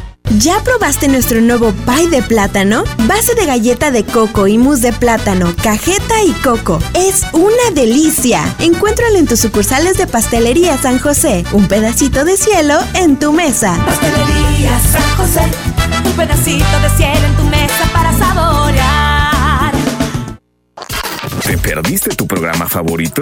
¿Ya probaste nuestro nuevo pie de plátano? Base de galleta de coco y mousse de plátano, cajeta y coco. Es una delicia. Encuéntralo en tus sucursales de Pastelería San José. Un pedacito de cielo en tu mesa. Pastelería San José. Un pedacito de cielo en tu mesa para saborear. ¿Te perdiste tu programa favorito?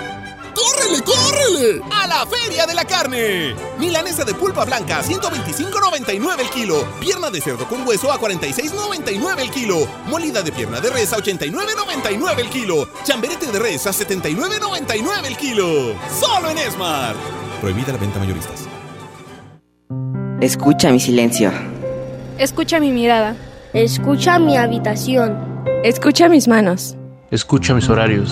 ¡Córrele, córrele! ¡A la Feria de la Carne! Milanesa de pulpa blanca a 125.99 el kilo. Pierna de cerdo con hueso a 46.99 el kilo. Molida de pierna de res a 89.99 el kilo. Chamberete de res a 79.99 el kilo. Solo en Esmar. Prohibida la venta mayoristas. Escucha mi silencio. Escucha mi mirada. Escucha mi habitación. Escucha mis manos. Escucha mis horarios.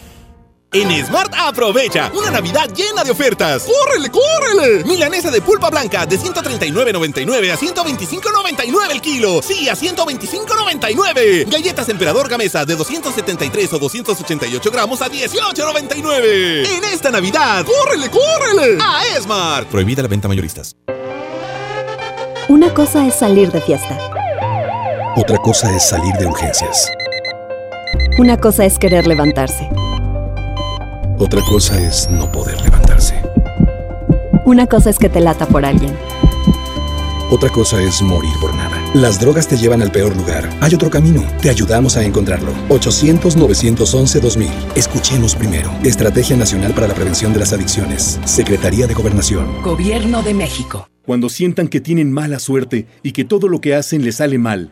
En Smart aprovecha una Navidad llena de ofertas. ¡Córrele, córrele! Milanesa de pulpa blanca de 139.99 a 125.99 el kilo. Sí, a 125.99. Galletas Emperador Gamesa de 273 o 288 gramos a 18.99. En esta Navidad, ¡córrele, córrele! A Smart. Prohibida la venta mayoristas. Una cosa es salir de fiesta. Otra cosa es salir de urgencias. Una cosa es querer levantarse. Otra cosa es no poder levantarse. Una cosa es que te lata por alguien. Otra cosa es morir por nada. Las drogas te llevan al peor lugar. Hay otro camino. Te ayudamos a encontrarlo. 800-911-2000. Escuchemos primero. Estrategia Nacional para la Prevención de las Adicciones. Secretaría de Gobernación. Gobierno de México. Cuando sientan que tienen mala suerte y que todo lo que hacen les sale mal,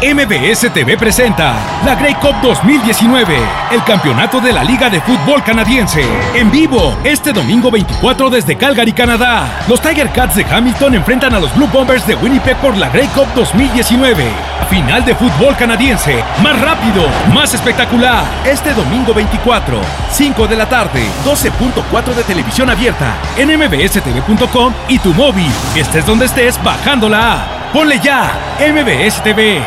MBS TV presenta la Grey Cup 2019, el campeonato de la Liga de Fútbol Canadiense. En vivo, este domingo 24 desde Calgary, Canadá. Los Tiger Cats de Hamilton enfrentan a los Blue Bombers de Winnipeg por la Grey Cup 2019. Final de fútbol canadiense, más rápido, más espectacular. Este domingo 24, 5 de la tarde, 12.4 de televisión abierta, en mbstv.com y tu móvil. Estés donde estés, bajando la app. Ponle ya, MBS TV.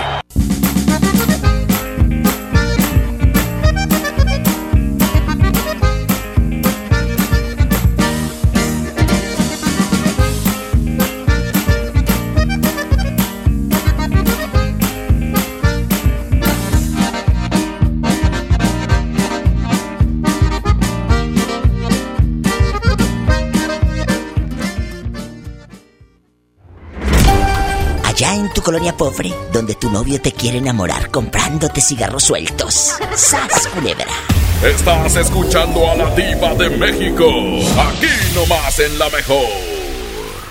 Tu colonia pobre, donde tu novio te quiere enamorar comprándote cigarros sueltos. ¡Sas, culebra! Estás escuchando a la diva de México. Aquí nomás en la mejor.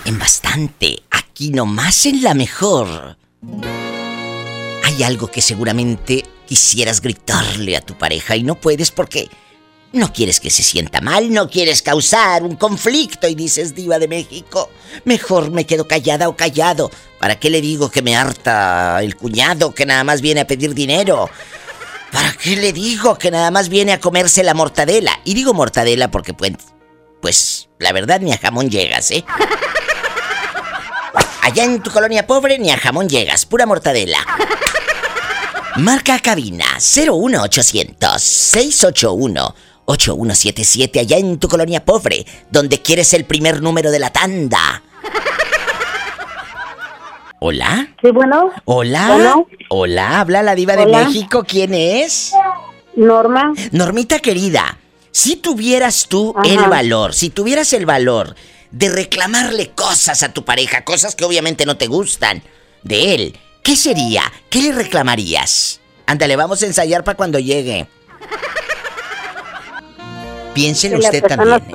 En bastante, aquí nomás en la mejor. Hay algo que seguramente quisieras gritarle a tu pareja y no puedes porque no quieres que se sienta mal, no quieres causar un conflicto y dices, diva de México, mejor me quedo callada o callado. ¿Para qué le digo que me harta el cuñado que nada más viene a pedir dinero? ¿Para qué le digo que nada más viene a comerse la mortadela? Y digo mortadela porque pues, pues la verdad ni a jamón llegas, ¿eh? Allá en tu colonia pobre ni a jamón llegas, pura mortadela. Marca cabina 01800 681 8177 allá en tu colonia pobre, donde quieres el primer número de la tanda. ¿Hola? Sí, bueno. ¿Hola? Bueno. Hola, habla la diva de Hola. México. ¿Quién es? Norma. Normita querida, si tuvieras tú Ajá. el valor, si tuvieras el valor de reclamarle cosas a tu pareja, cosas que obviamente no te gustan de él, ¿qué sería? ¿Qué le reclamarías? Ándale, vamos a ensayar para cuando llegue. Piénselo usted también. ¿eh?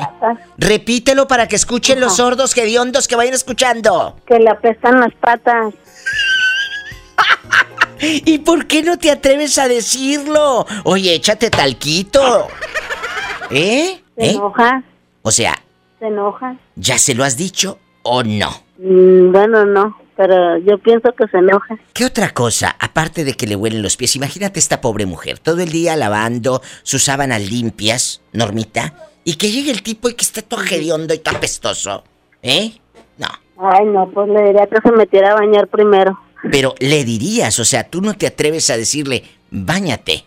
Repítelo para que escuchen los sordos hediondos que vayan escuchando. Que le apestan las patas. <laughs> ¿Y por qué no te atreves a decirlo? Oye, échate talquito. ¿Eh? Se ¿Eh? enoja. O sea, Se enoja. ¿Ya se lo has dicho o no? Mm, bueno, no, pero yo pienso que se enoja. ¿Qué otra cosa, aparte de que le huelen los pies? Imagínate esta pobre mujer, todo el día lavando sus sábanas limpias, Normita, y que llegue el tipo y que esté todo hediondo y todo apestoso. ¿Eh? No. Ay, no, pues le diría que se metiera a bañar primero. Pero le dirías, o sea, tú no te atreves a decirle, báñate.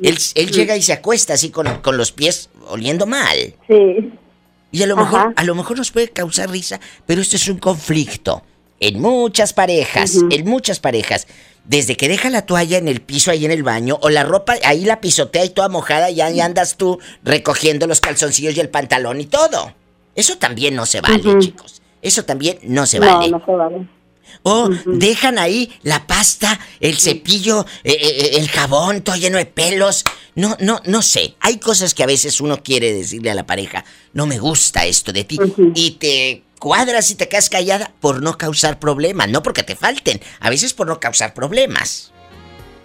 Él, él llega y se acuesta así con, con los pies oliendo mal. Sí. Y a lo mejor, a lo mejor nos puede causar risa, pero esto es un conflicto. En muchas parejas, en muchas parejas. Desde que deja la toalla en el piso ahí en el baño, o la ropa ahí la pisotea y toda mojada, y ahí andas tú recogiendo los calzoncillos y el pantalón y todo. Eso también no se vale, chicos. Eso también no se vale. No, no se vale. O dejan ahí la pasta, el cepillo, eh, eh, el jabón, todo lleno de pelos. No, no, no sé. Hay cosas que a veces uno quiere decirle a la pareja, no me gusta esto de ti. Y te cuadras y te quedas callada por no causar problemas. No porque te falten, a veces por no causar problemas.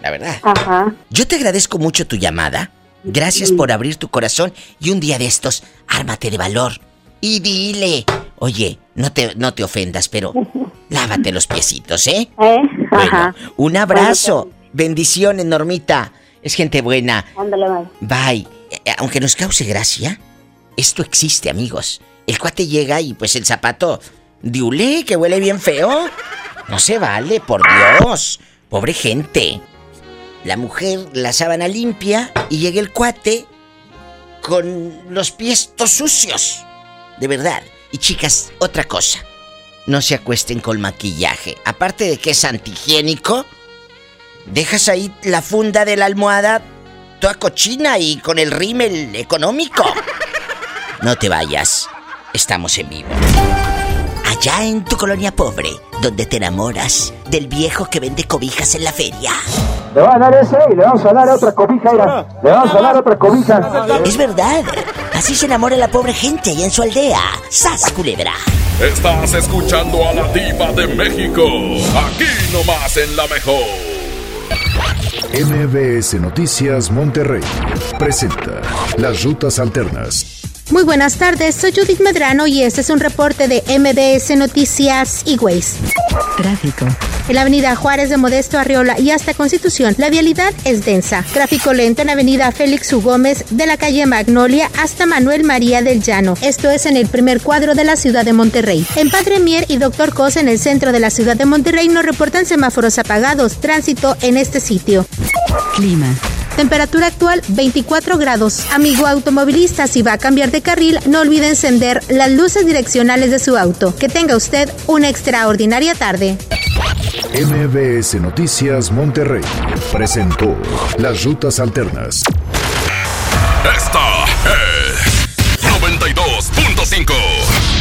La verdad. Ajá. Yo te agradezco mucho tu llamada. Gracias por abrir tu corazón y un día de estos, ármate de valor y dile, oye, no te, no te ofendas, pero <laughs> lávate los piecitos, ¿eh? ¿Eh? Bueno, Ajá. un abrazo. Bendiciones, Normita. Es gente buena. Ándale, bye. Bye. Eh, Aunque nos cause gracia, esto existe, amigos. El cuate llega y pues el zapato diule, que huele bien feo. No se vale, por Dios. Pobre gente. La mujer, la sábana limpia y llega el cuate con los pies todos sucios. De verdad. Y chicas, otra cosa. No se acuesten con maquillaje. Aparte de que es antihigiénico, dejas ahí la funda de la almohada toda cochina y con el rímel económico. No te vayas. Estamos en vivo. Allá en tu colonia pobre, donde te enamoras del viejo que vende cobijas en la feria. Le van a dar ese y le vamos a dar otra cobija, mira. Le vamos a dar otra cobija. Es verdad. Así se enamora la pobre gente y en su aldea. ¡Sas, culebra! Estás escuchando a la diva de México. Aquí nomás en la mejor. MBS Noticias Monterrey presenta Las Rutas Alternas. Muy buenas tardes, soy Judith Medrano y este es un reporte de MBS Noticias y Ways. Tráfico. En la avenida Juárez de Modesto Arriola y hasta Constitución, la vialidad es densa. Tráfico lento en la avenida Félix U. Gómez de la calle Magnolia hasta Manuel María del Llano. Esto es en el primer cuadro de la ciudad de Monterrey. En Padre Mier y Doctor Cos en el centro de la ciudad de Monterrey nos reportan semáforos apagados. Tránsito en este sitio. Clima. Temperatura actual 24 grados. Amigo automovilista, si va a cambiar de carril, no olvide encender las luces direccionales de su auto. Que tenga usted una extraordinaria tarde. MBS Noticias Monterrey presentó Las Rutas Alternas. Esta es 92.5.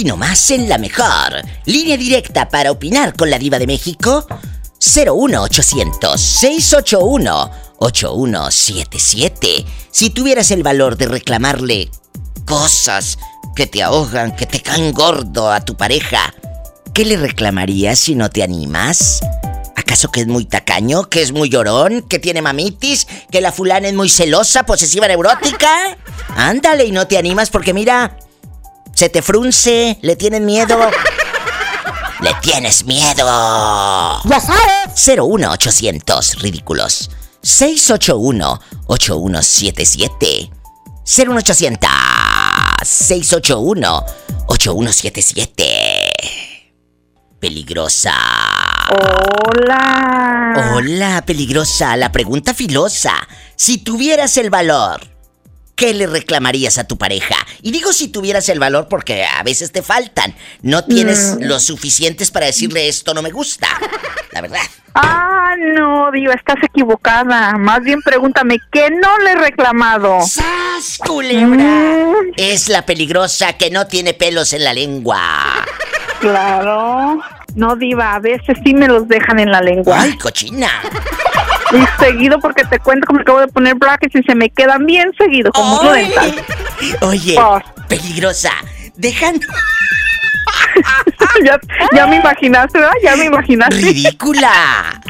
Aquí nomás en la mejor. Línea directa para opinar con la diva de México. 01800 681 8177. Si tuvieras el valor de reclamarle cosas que te ahogan, que te caen gordo a tu pareja, ¿qué le reclamarías si no te animas? ¿Acaso que es muy tacaño? ¿Que es muy llorón? ¿Que tiene mamitis? ¿Que la fulana es muy celosa, posesiva, neurótica? Ándale y no te animas porque mira, se te frunce, le tienes miedo. <laughs> ¡Le tienes miedo! ¡Ya sabes! 01800, ridículos. 681-8177. 01800 681-8177. Peligrosa. Hola. Hola, peligrosa. La pregunta filosa. Si tuvieras el valor, ¿qué le reclamarías a tu pareja? Y digo si tuvieras el valor porque a veces te faltan. No tienes Mm. los suficientes para decirle esto no me gusta. La verdad. Ah, no, Diva, estás equivocada. Más bien pregúntame, ¿qué no le he reclamado? ¡Sas, culebra! Es la peligrosa que no tiene pelos en la lengua. Claro. No, Diva, a veces sí me los dejan en la lengua. ¡Ay, cochina! Y seguido porque te cuento que me acabo de poner brackets y se me quedan bien seguido, como dental. Oye, peligrosa. Dejando. <laughs> ya, ya me imaginaste, ¿verdad? Ya me imaginaste. ¡Ridícula!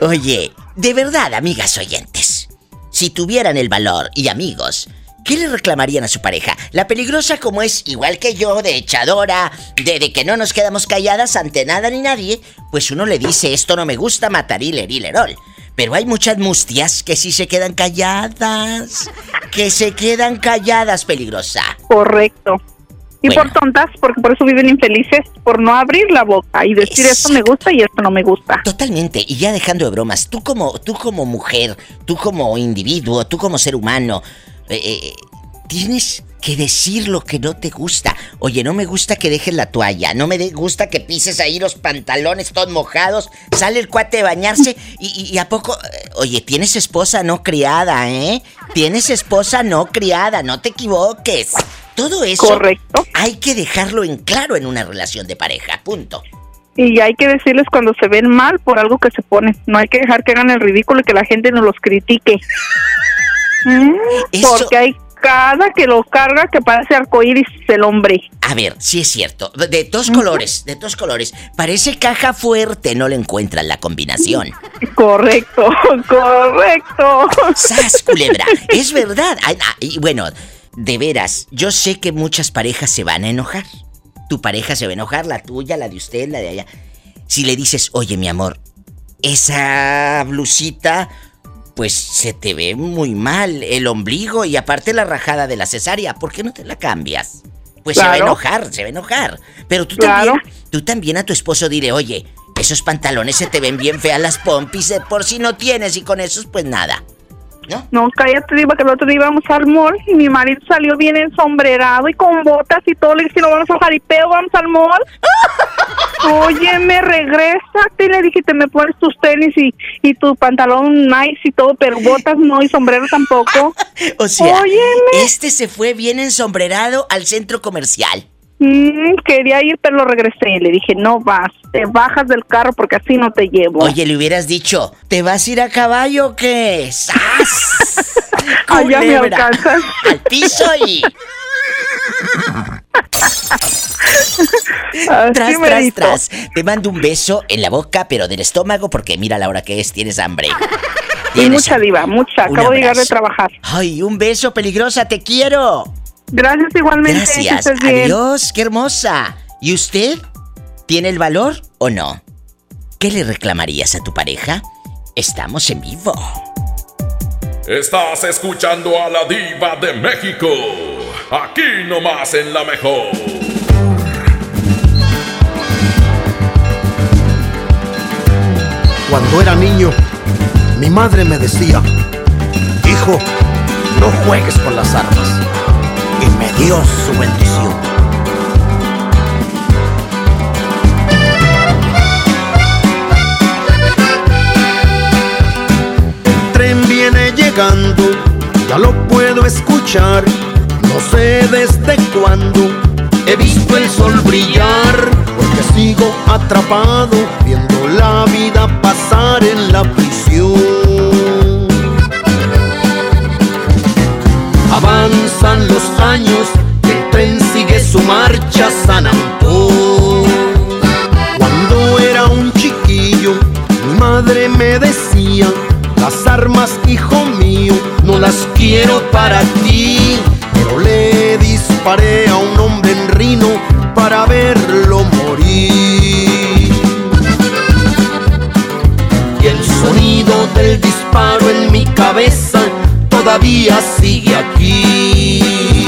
<laughs> Oye, de verdad, amigas oyentes, si tuvieran el valor y amigos, ¿qué le reclamarían a su pareja? La peligrosa como es igual que yo, de echadora, de, de que no nos quedamos calladas ante nada ni nadie, pues uno le dice esto no me gusta, matarilerol. Pero hay muchas mustias que sí se quedan calladas, que se quedan calladas, peligrosa. Correcto. Y Bueno. por tontas, porque por eso viven infelices, por no abrir la boca y decir esto me gusta y esto no me gusta. Totalmente, y ya dejando de bromas, tú como, tú como mujer, tú como individuo, tú como ser humano, eh, eh, tienes que decir lo que no te gusta. Oye, no me gusta que dejes la toalla, no me gusta que pises ahí los pantalones todos mojados, sale el cuate de bañarse y, y- y a poco... eh, Oye, tienes esposa no criada, ¿eh? Tienes esposa no criada, no te equivoques. Todo eso Correcto. hay que dejarlo en claro en una relación de pareja, punto. Y hay que decirles cuando se ven mal por algo que se ponen. No hay que dejar que hagan el ridículo y que la gente nos los critique. Mm, Porque hay cada que lo carga que parece arcoíris el hombre. A ver, sí es cierto. De dos colores, de dos colores. Parece caja fuerte, no le encuentran la combinación. Correcto, <laughs> correcto. ¡Sas, culebra! Es verdad. Ah, Y bueno, de veras, yo sé que muchas parejas se van a enojar. Tu pareja se va a enojar, la tuya, la de usted, la de allá. Si le dices, oye, mi amor, esa blusita, pues se te ve muy mal el ombligo y aparte la rajada de la cesárea, ¿por qué no te la cambias? Pues se va a enojar, se va a enojar. Pero tú Claro. también, tú también a tu esposo dile, oye, esos pantalones se te ven bien feas las pompis, de por si no tienes y con esos pues nada. No, cállate, diva, que el otro día íbamos al mall y mi marido salió bien ensombrerado y con botas y todo. Le dije, no vamos al jaripeo, vamos al mall. <laughs> Oye, me regrésate. Le dije, te me pones tus tenis y, y tu pantalón nice y todo, pero botas no y sombrero tampoco. <laughs> O sea, Óyeme. este se fue bien ensombrerado al centro comercial. Mm, quería ir, pero lo regresé. Le dije, no vas, te bajas del carro porque así no te llevo. Oye, le hubieras dicho, ¿te vas a ir a caballo o qué? ¡Sas! <laughs> Allá me alcanzas. <laughs> Al piso y... Tras, tras, tras. Te mando un beso en la boca, pero del estómago, porque mira la hora que es, tienes hambre. Y Tienes mucha diva, mucha. Acabo de llegar de trabajar. Ay, un beso, peligrosa, te quiero. Gracias igualmente. Gracias. Adiós, qué hermosa. ¿Y usted? ¿Tiene el valor o no? ¿Qué le reclamarías a tu pareja? Estamos en vivo. Estás escuchando a la diva de México. Aquí nomás en la mejor. Cuando era niño, mi madre me decía, hijo, no juegues con las armas. Y me dio su bendición. El tren viene llegando, ya lo puedo escuchar. No sé desde cuándo he visto el sol brillar, porque sigo atrapado viendo la vida pasar en la prisión. Los años, el tren sigue su marcha San Antón. Cuando era un chiquillo, mi madre me decía, las armas, hijo mío, no las quiero para ti. Pero le disparé a un hombre en Rino para verlo morir. Y el sonido del disparo en mi cabeza todavía sigue aquí.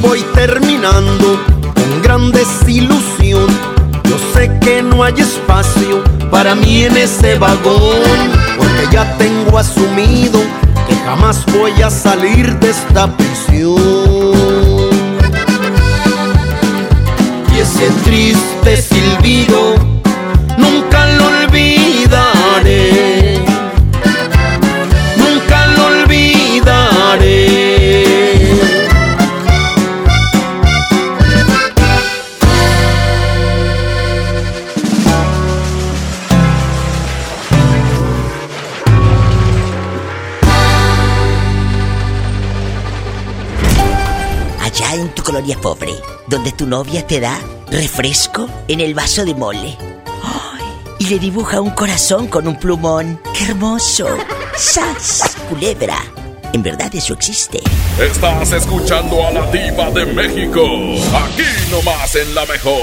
Voy terminando con gran desilusión. Yo sé que no hay espacio para mí en ese vagón, porque ya tengo asumido que jamás voy a salir de esta prisión. Y ese triste silbido novia te da refresco en el vaso de mole. Y le dibuja un corazón con un plumón. ¡Qué hermoso! ¡Sas! Culebra. En verdad eso existe. Estás escuchando a la diva de México. Aquí nomás en la mejor.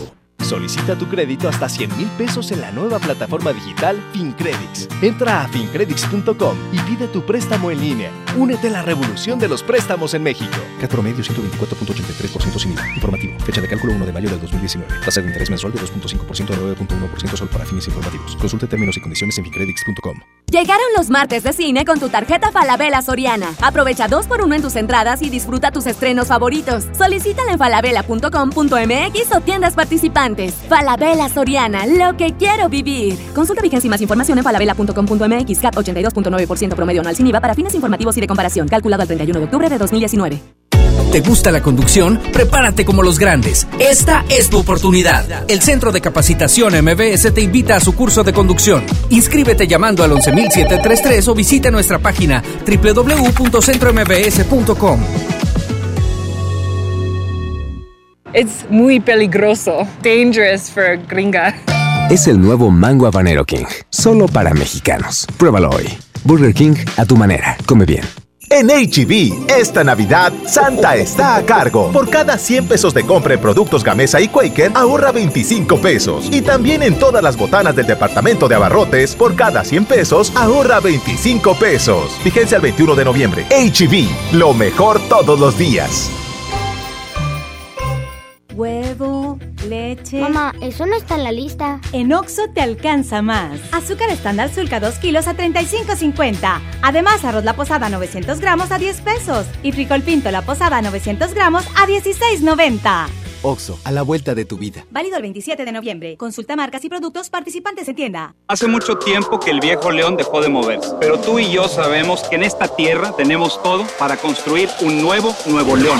Solicita tu crédito hasta 100 mil pesos en la nueva plataforma digital FinCredits. Entra a fincredits.com y pide tu préstamo en línea. Únete a la revolución de los préstamos en México. CAT promedio 124.83% sin IVA. Informativo. Fecha de cálculo 1 de mayo del 2019. Tasa de interés mensual de 2.5% a 9.1% solo para fines informativos. Consulte términos y condiciones en fincredits.com. Llegaron los martes de cine con tu tarjeta Falabella Soriana. Aprovecha 2x1 en tus entradas y disfruta tus estrenos favoritos. Solicítala en falabella.com.mx o tiendas participantes. Falabella Soriana, lo que quiero vivir. Consulta vigencia y más información en falabella.com.mx. CAT 82.9% promedio anual sin IVA para fines informativos y de comparación. Calculado al 31 de octubre de 2019. ¿Te gusta la conducción? Prepárate como los grandes. Esta es tu oportunidad. El Centro de Capacitación MBS te invita a su curso de conducción. Inscríbete llamando al 11733 o visita nuestra página www.centrombs.com. Es muy peligroso. Dangerous for gringa. Es el nuevo Mango Habanero King, solo para mexicanos. Pruébalo hoy. Burger King a tu manera. Come bien. En HB, esta Navidad, Santa está a cargo. Por cada 100 pesos de compra en productos Gamesa y Quaker, ahorra 25 pesos. Y también en todas las botanas del departamento de abarrotes, por cada 100 pesos, ahorra 25 pesos. Vigencia el 21 de noviembre. HB, lo mejor todos los días. Huevo, leche. Mamá, eso no está en la lista. En Oxo te alcanza más. Azúcar estándar Sulca 2 kilos a 35.50. Además, arroz la posada 900 gramos a 10 pesos. Y frijol pinto la posada 900 gramos a 16.90. Oxo, a la vuelta de tu vida. Válido el 27 de noviembre. Consulta marcas y productos participantes en tienda. Hace mucho tiempo que el viejo león dejó de moverse, pero tú y yo sabemos que en esta tierra tenemos todo para construir un nuevo Nuevo León.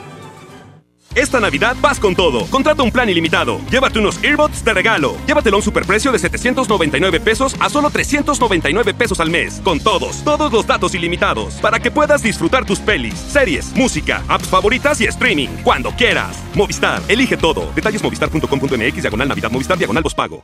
Esta Navidad vas con todo. Contrata un plan ilimitado. Llévate unos earbuds de regalo. Llévatelo a un superprecio de 799 pesos a solo 399 pesos al mes. Con todos, todos los datos ilimitados. Para que puedas disfrutar tus pelis, series, música, apps favoritas y streaming. Cuando quieras. Movistar, elige todo. Detalles movistar.com.mx, diagonal Navidad, Movistar, diagonal pago.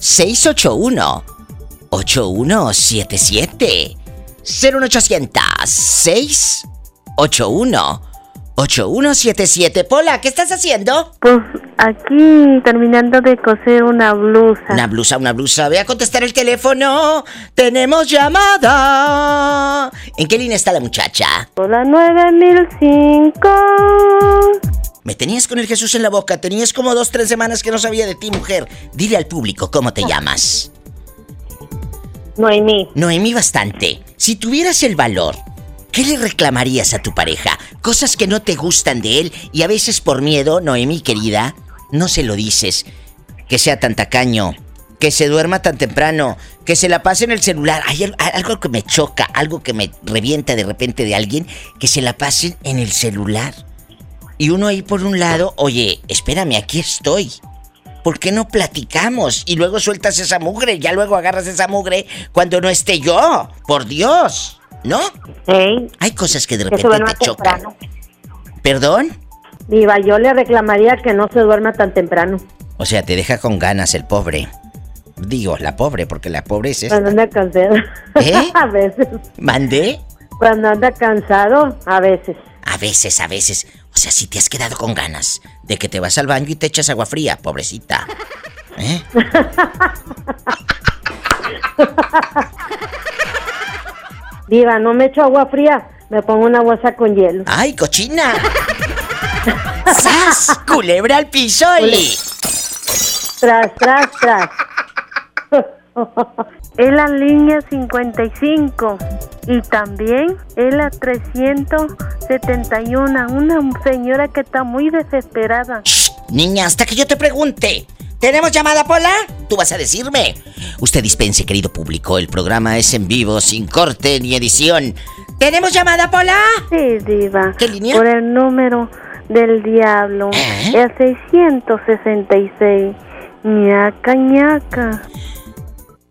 681 8177 01800 681 8177 Pola, ¿qué estás haciendo? Pues aquí terminando de coser una blusa. Una blusa, una blusa. Ve a contestar el teléfono. Tenemos llamada. ¿En qué línea está la muchacha? Hola 9005. Me tenías con el Jesús en la boca. Tenías como dos, tres semanas que no sabía de ti, mujer. Dile al público cómo te llamas. Noemí. Noemí bastante. Si tuvieras el valor, ¿qué le reclamarías a tu pareja? Cosas que no te gustan de él y a veces por miedo, Noemí querida, no se lo dices. Que sea tan tacaño, que se duerma tan temprano, que se la pase en el celular. Hay al- algo que me choca, algo que me revienta de repente de alguien, que se la pasen en el celular. Y uno ahí por un lado, oye, espérame, aquí estoy. ¿Por qué no platicamos? Y luego sueltas esa mugre, ya luego agarras esa mugre cuando no esté yo. Por Dios. ¿No? Hay cosas que de repente te chocan. ¿Perdón? Diva, yo le reclamaría que no se duerma tan temprano. O sea, te deja con ganas el pobre. Digo, la pobre, porque la pobre es esta. Cuando anda cansado. ¿Eh? <laughs> a veces. ¿Mandé? Cuando anda cansado, a veces. A veces, a veces. O sea, si te has quedado con ganas de que te vas al baño y te echas agua fría, pobrecita. ¿Eh? Diva, no me echo agua fría, me pongo una bolsa con hielo. ¡Ay, cochina! ¡Sas! Culebra al piso y... Tras, tras, tras. <laughs> es la línea 55 y también es la 371, una señora que está muy desesperada. Niña, hasta que yo te pregunte. ¿Tenemos llamada, Pola? Tú vas a decirme. Usted dispense, querido público. El programa es en vivo, sin corte ni edición. ¿Tenemos llamada, Pola? Sí, diva. ¿Qué línea? Por el número del diablo. ¿Eh? El 666. ñaca, ñaca.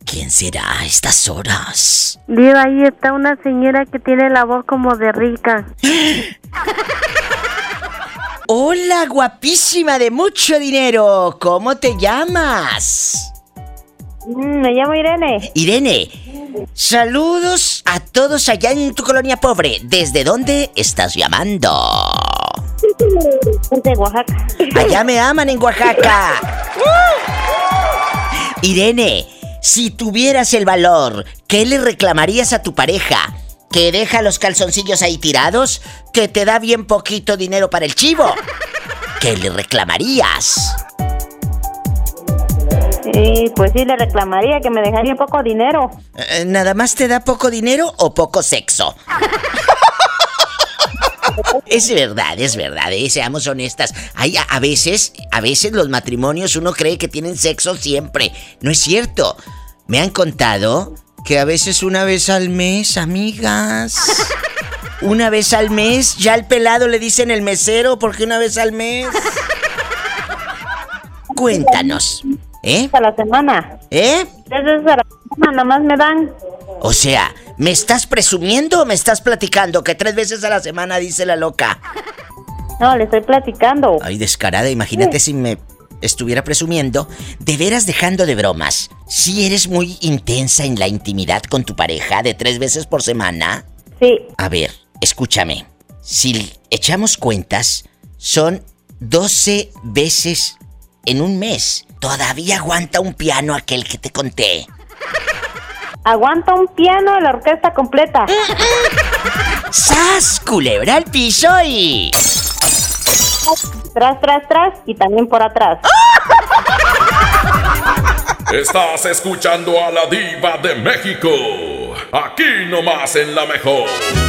¿Quién será a estas horas? Diva, ahí está una señora que tiene la voz como de rica. <gasps> Hola, guapísima de mucho dinero. ¿Cómo te llamas? Mm, me llamo Irene. Irene, saludos a todos allá en tu colonia pobre. ¿Desde dónde estás llamando? De Oaxaca. Allá me aman en Oaxaca. <laughs> Irene, si tuvieras el valor, ¿qué le reclamarías a tu pareja? ¿Que deja los calzoncillos ahí tirados? ¿Que te da bien poquito dinero para el chivo? ¿Qué le reclamarías? Y pues sí, le reclamaría que me dejaría poco dinero. Eh, ¿Nada más te da poco dinero o poco sexo? <laughs> Es verdad, es verdad, eh, seamos honestas. Hay a, a veces, a veces los matrimonios uno cree que tienen sexo siempre. No es cierto. Me han contado que a veces una vez al mes, amigas. Una vez al mes, ya al pelado le dicen el mesero porque una vez al mes. Cuéntanos, ¿eh? A la semana. ¿Eh? Tres veces a la semana, nada más me dan. O sea, ¿me estás presumiendo o me estás platicando que tres veces a la semana dice la loca? No, le estoy platicando. Ay, descarada, imagínate si me estuviera presumiendo. De veras dejando de bromas. Si eres muy intensa en la intimidad con tu pareja de tres veces por semana. Sí. A ver, escúchame. Si echamos cuentas, son 12 veces en un mes. Todavía aguanta un piano aquel que te conté. Aguanta un piano de la orquesta completa. <laughs> ¡Sas! Culebra al piso y. Tras, tras, tras y también por atrás. Estás escuchando a la diva de México. Aquí nomás en la mejor.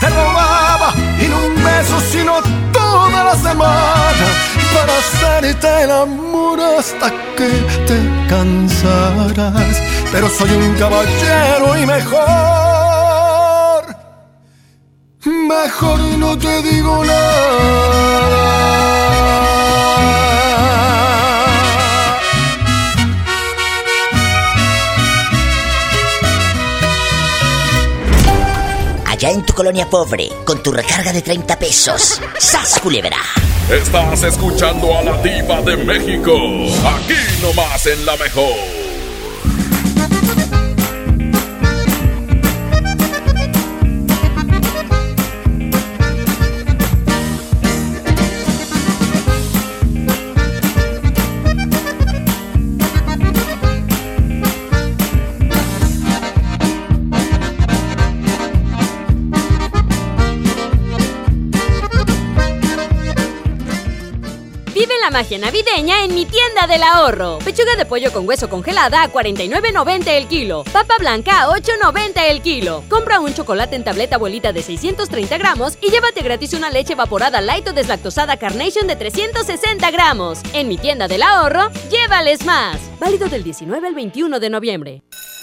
te robaba y no un beso, sino toda la semana para hacerte el amor hasta que te cansarás. Pero soy un caballero y mejor, mejor no te digo nada. En tu colonia pobre, con tu recarga de 30 pesos. <laughs> ¡Sas, culebra! Estás escuchando a la diva de México. Aquí nomás en la mejor. Magia navideña en mi tienda del ahorro. Pechuga de pollo con hueso congelada a 49.90 el kilo. Papa blanca a 8.90 el kilo. Compra un chocolate en tableta abuelita de 630 gramos y llévate gratis una leche evaporada light o deslactosada Carnation de 360 gramos. En mi tienda del ahorro, llévales más. Válido del 19 al 21 de noviembre.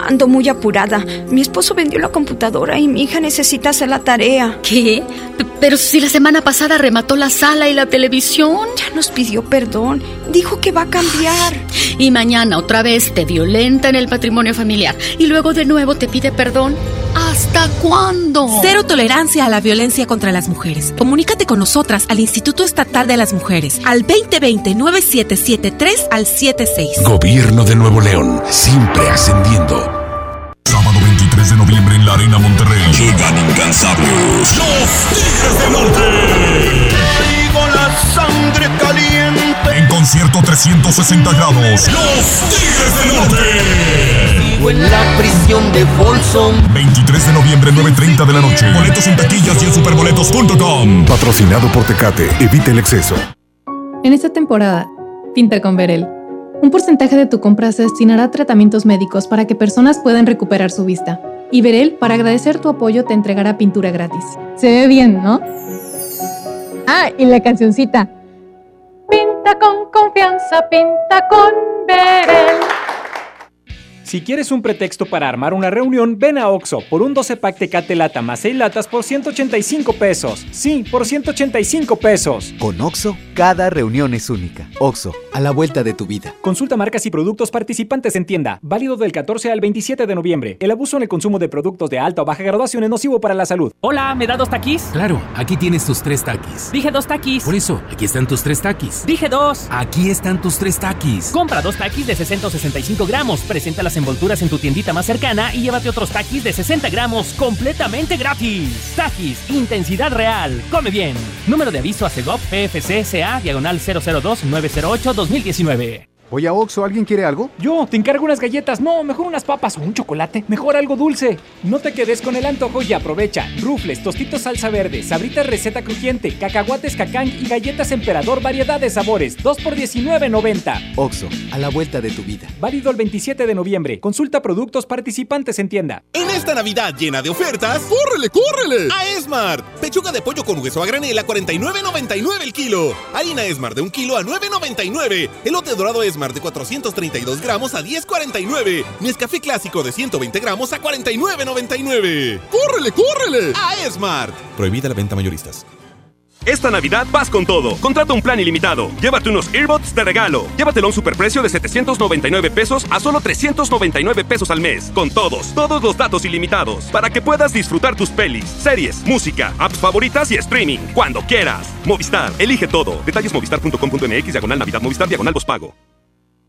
Ando muy apurada. Mi esposo vendió la computadora y mi hija necesita hacer la tarea. ¿Qué? Pero si la semana pasada remató la sala y la televisión. Ya nos pidió perdón. Dijo que va a cambiar. Y mañana otra vez te violenta en el patrimonio familiar. Y luego de nuevo te pide perdón. ¿Hasta cuándo? Cero tolerancia a la violencia contra las mujeres. Comunícate con nosotras al Instituto Estatal de las Mujeres al 2020-9773 al 76. Gobierno de Nuevo León, siempre ascendiendo. Sábado 23 de noviembre en la Arena Monterrey. Llegan incansables. Los Tigres del Norte. Traigo la sangre caliente. En concierto 360 grados. Los Tigres del Norte. Vivo en la prisión de Folsom. 23 de noviembre, 9.30 de la noche. Boletos en taquillas y en superboletos.com. Patrocinado por Tecate. Evite el exceso. En esta temporada, pinta con Verel. Un porcentaje de tu compra se destinará a tratamientos médicos para que personas puedan recuperar su vista. Y Verel, para agradecer tu apoyo, te entregará pintura gratis. Se ve bien, ¿no? Ah, y la cancioncita. Con confianza, pinta con Verel. Si quieres un pretexto para armar una reunión, ven a Oxo por un 12 pack Tecate Lata más 6 latas por 185 pesos. Sí, por 185 pesos. Con Oxo, cada reunión es única. Oxo, a la vuelta de tu vida. Consulta marcas y productos participantes en tienda. Válido del 14 al 27 de noviembre. El abuso en el consumo de productos de alta o baja graduación es nocivo para la salud. Hola, ¿me da dos taquis? Claro, aquí tienes tus tres taquis. Dije dos taquis. Por eso, aquí están tus tres taquis. Dije dos. Aquí están tus tres taquis. Compra dos taquis de 665 gramos. Presenta las envolturas en tu tiendita más cercana y llévate otros taquis de 60 gramos completamente gratis. Taquis, intensidad real. Come bien. Número de aviso a Segov PFC CA diagonal 002 908 2019. Voy a Oxxo, ¿alguien quiere algo? Yo, te encargo unas galletas. No, mejor unas papas o un chocolate. Mejor algo dulce. No te quedes con el antojo y aprovecha. Rufles, tostitos salsa verde, sabritas receta crujiente, cacahuates cacán y galletas emperador variedad de sabores. 2 por 19.90. Oxxo, a la vuelta de tu vida. Válido el 27 de noviembre. Consulta productos participantes en tienda. En esta Navidad llena de ofertas, ¡córrele, córrele! A Esmart. Pechuga de pollo con hueso a granel a 49.99 el kilo. Harina Esmart de un kilo a 9.99. Elote dorado Esmart de 432 gramos a 10.49. Nescafé clásico de 120 gramos a 49.99. ¡Córrele, córrele! A Esmart. Prohibida la venta mayoristas. Esta Navidad vas con todo. Contrata un plan ilimitado. Llévate unos earbuds de regalo. Llévatelo a un superprecio de 799 pesos a solo 399 pesos al mes. Con todos, todos los datos ilimitados. Para que puedas disfrutar tus pelis, series, música, apps favoritas y streaming. Cuando quieras. Movistar, elige todo. Detalles movistar.com.mx, diagonal Navidad, Movistar, diagonal pago.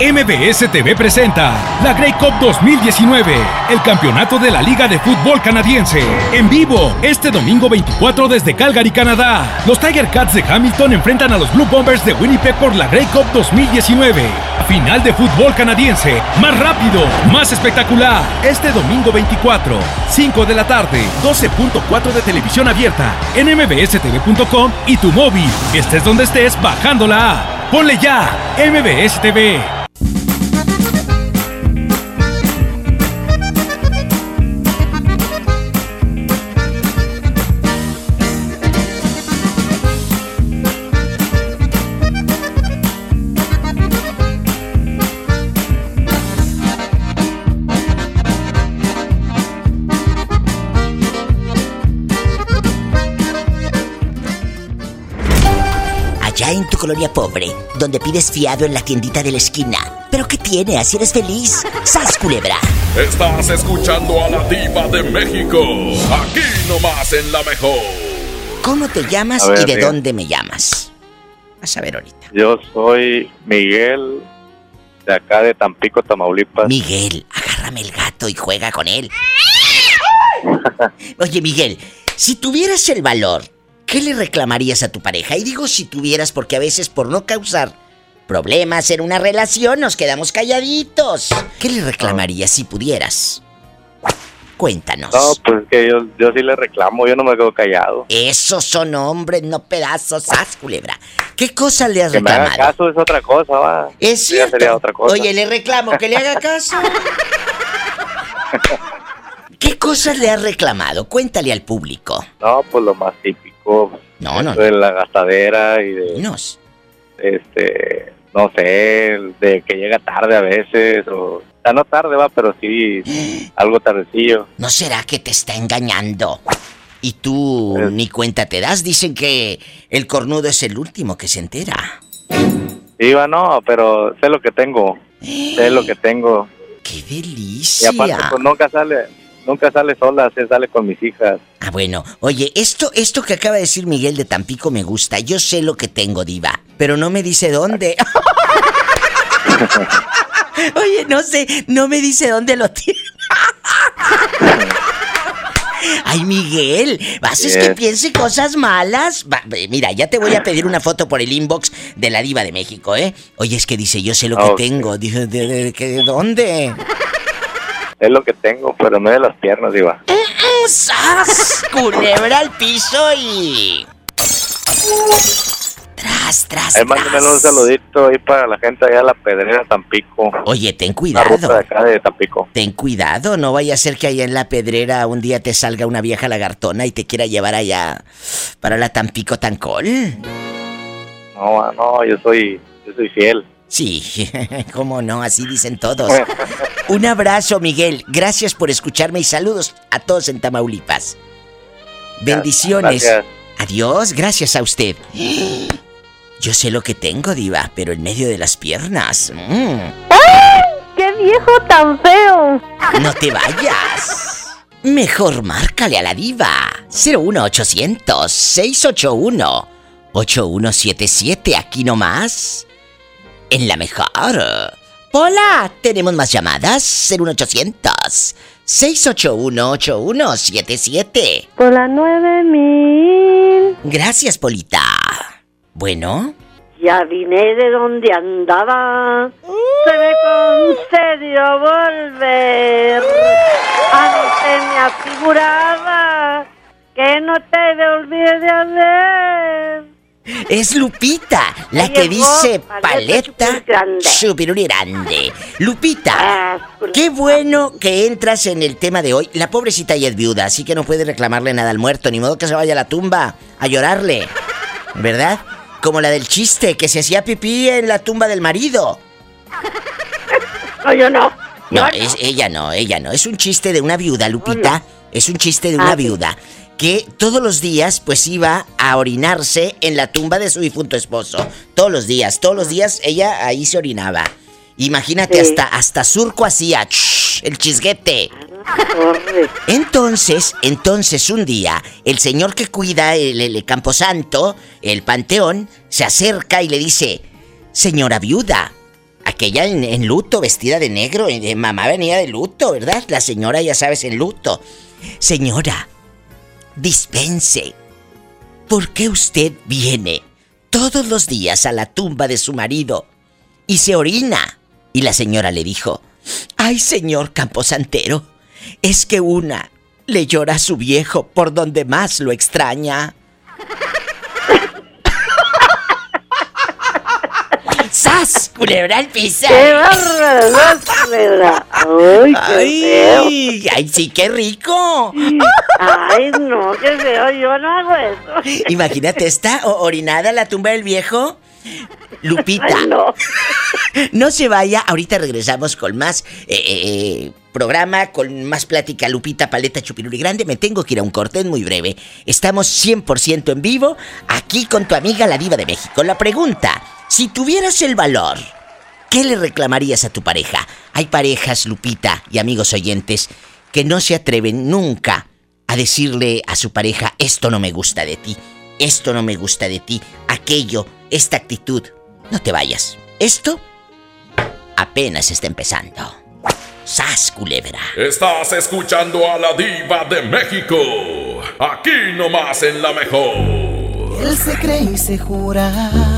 MBS TV presenta la Grey Cup 2019, el campeonato de la Liga de Fútbol Canadiense. En vivo, este domingo 24 desde Calgary, Canadá. Los Tiger Cats de Hamilton enfrentan a los Blue Bombers de Winnipeg por la Grey Cup 2019. Final de fútbol canadiense, más rápido, más espectacular. Este domingo 24, 5 de la tarde, 12.4 de televisión abierta, en mbstv.com y tu móvil. Estés donde estés, bajando la app. Ponle ya, MBS TV. Tu colonia pobre, donde pides fiado en la tiendita de la esquina. ¿Pero qué tiene? ¿Así eres feliz? ¡Sas, culebra! Estás escuchando a la diva de México. Aquí nomás en la mejor. ¿Cómo te llamas ver, y de dónde me llamas? Vas a ver ahorita. Yo soy Miguel, de acá de Tampico, Tamaulipas. Miguel, agárrame el gato y juega con él. <laughs> Oye, Miguel, si tuvieras el valor, ¿qué le reclamarías a tu pareja? Y digo si tuvieras porque a veces por no causar problemas en una relación, nos quedamos calladitos. ¿Qué le reclamarías si pudieras? Cuéntanos. No, pues que yo, yo sí le reclamo, yo no me quedo callado. Esos son hombres, no pedazos, ¡Sas, culebra! ¿Qué cosa le has Que me reclamado? haga caso es otra cosa, va. Es Ya sería cierto. otra cosa. Oye, le reclamo que le haga caso. <laughs> ¿Qué cosas le has reclamado? Cuéntale al público. No, pues lo más típico. No, no, De la gastadera y de. Dinos. Este. No sé, de que llega tarde a veces, o. Sea, no tarde, va, pero sí. <gasps> algo tardecillo. ¿No será que te está engañando? Y tú ni cuenta te das. Dicen que el cornudo es el último que se entera. Sí, va, no, pero sé lo que tengo. <gasps> Sé lo que tengo. ¡Qué Y delicia! aparte, pues nunca sale. Nunca sale sola, se sale con mis hijas. Ah, bueno. Oye, esto, esto que acaba de decir Miguel de Tampico me gusta. Yo sé lo que tengo, diva. Pero no me dice dónde. <laughs> Oye, no sé, no me dice dónde lo tiene. Ay, Miguel, ¿haces que Bien. piense cosas malas? Va, mira, ya te voy a pedir una foto por el inbox de la diva de México, ¿eh? Oye, es que dice, yo sé lo que tengo. Dije, ¿de, de- que- de dónde? Es lo que tengo, pero no de las piernas, iba. ¡Sas! Culebra al piso y... Tras, tras, Ahí mándame un saludito ahí para la gente allá de la Pedrera, Tampico. Oye, ten La ruta de cuidado. acá de Tampico. Ten cuidado, no vaya a ser que allá en la pedrera un día te salga una vieja lagartona y te quiera llevar allá para la Tampico Tancol. No, no, yo soy, yo soy fiel. Sí, <laughs> cómo no, así dicen todos. Un abrazo, Miguel. Gracias por escucharme y saludos a todos en Tamaulipas. Bendiciones. Gracias. Adiós, gracias a usted. <gasps> Yo sé lo que tengo, diva, pero en medio de las piernas. mm, ¡Qué viejo tan feo! no te vayas. Mejor márcale a la diva. 01800 681 8177 aquí nomás. En la mejor. Hola, tenemos más llamadas. 01800 681 8177. Por la nueve mil. Gracias, Polita. Bueno, Ya vine de donde andaba. Se me concedió volver. A no se me afiguraba que no te me olvidé de haber. Es Lupita, la que dice paleta chupiruri grande. Ah, Lupita, qué bueno que entras en el tema de hoy. La pobrecita ya es viuda, así que no puede reclamarle nada al muerto, ni modo que se vaya a la tumba a llorarle. ¿Verdad? Como la del chiste, que se hacía pipí en la tumba del marido. No, yo no. No, es, ella no, ella no. Es un chiste de una viuda, Lupita. Es un chiste de una Ah, sí. Que todos los días pues iba a orinarse en la tumba de su difunto esposo. Todos los días, todos los días ella ahí se orinaba. Imagínate, Sí. hasta, hasta surco hacía el chisguete. Entonces, entonces un día, el señor que cuida el, el camposanto, el panteón, se acerca y le dice, señora viuda, aquella en, en luto, vestida de negro, mamá venía de luto, ¿verdad? La señora, ya sabes, en luto. Señora, dispense, ¿por qué usted viene todos los días a la tumba de su marido y se orina? Y la señora le dijo, ay señor camposantero, es que una le llora a su viejo por donde más lo extraña. ¡Sas! Culebra al piso. ¡Qué bárbaro! no, culebra! ¡Ay, qué ¡Ay! ¡Ay, sí, qué rico! ¡Ay, no, qué feo! Yo no hago eso. Imagínate, está orinada la tumba del viejo. Lupita. Ay, no. No se vaya, ahorita regresamos con más eh, eh, eh, programa, con más plática Lupita Paleta Chupiruri Grande. Me tengo que ir a un corte muy breve. Estamos 100% en vivo aquí con tu amiga la Diva de México. La pregunta, si tuvieras el valor, ¿qué le reclamarías a tu pareja? Hay parejas, Lupita y amigos oyentes, que no se atreven nunca a decirle a su pareja, esto no me gusta de ti, esto no me gusta de ti, aquello, esta actitud. No te vayas. Esto apenas está empezando. ¡Sas, culebra! Estás escuchando a la diva de México. Aquí nomás en la mejor. Él se cree y se jura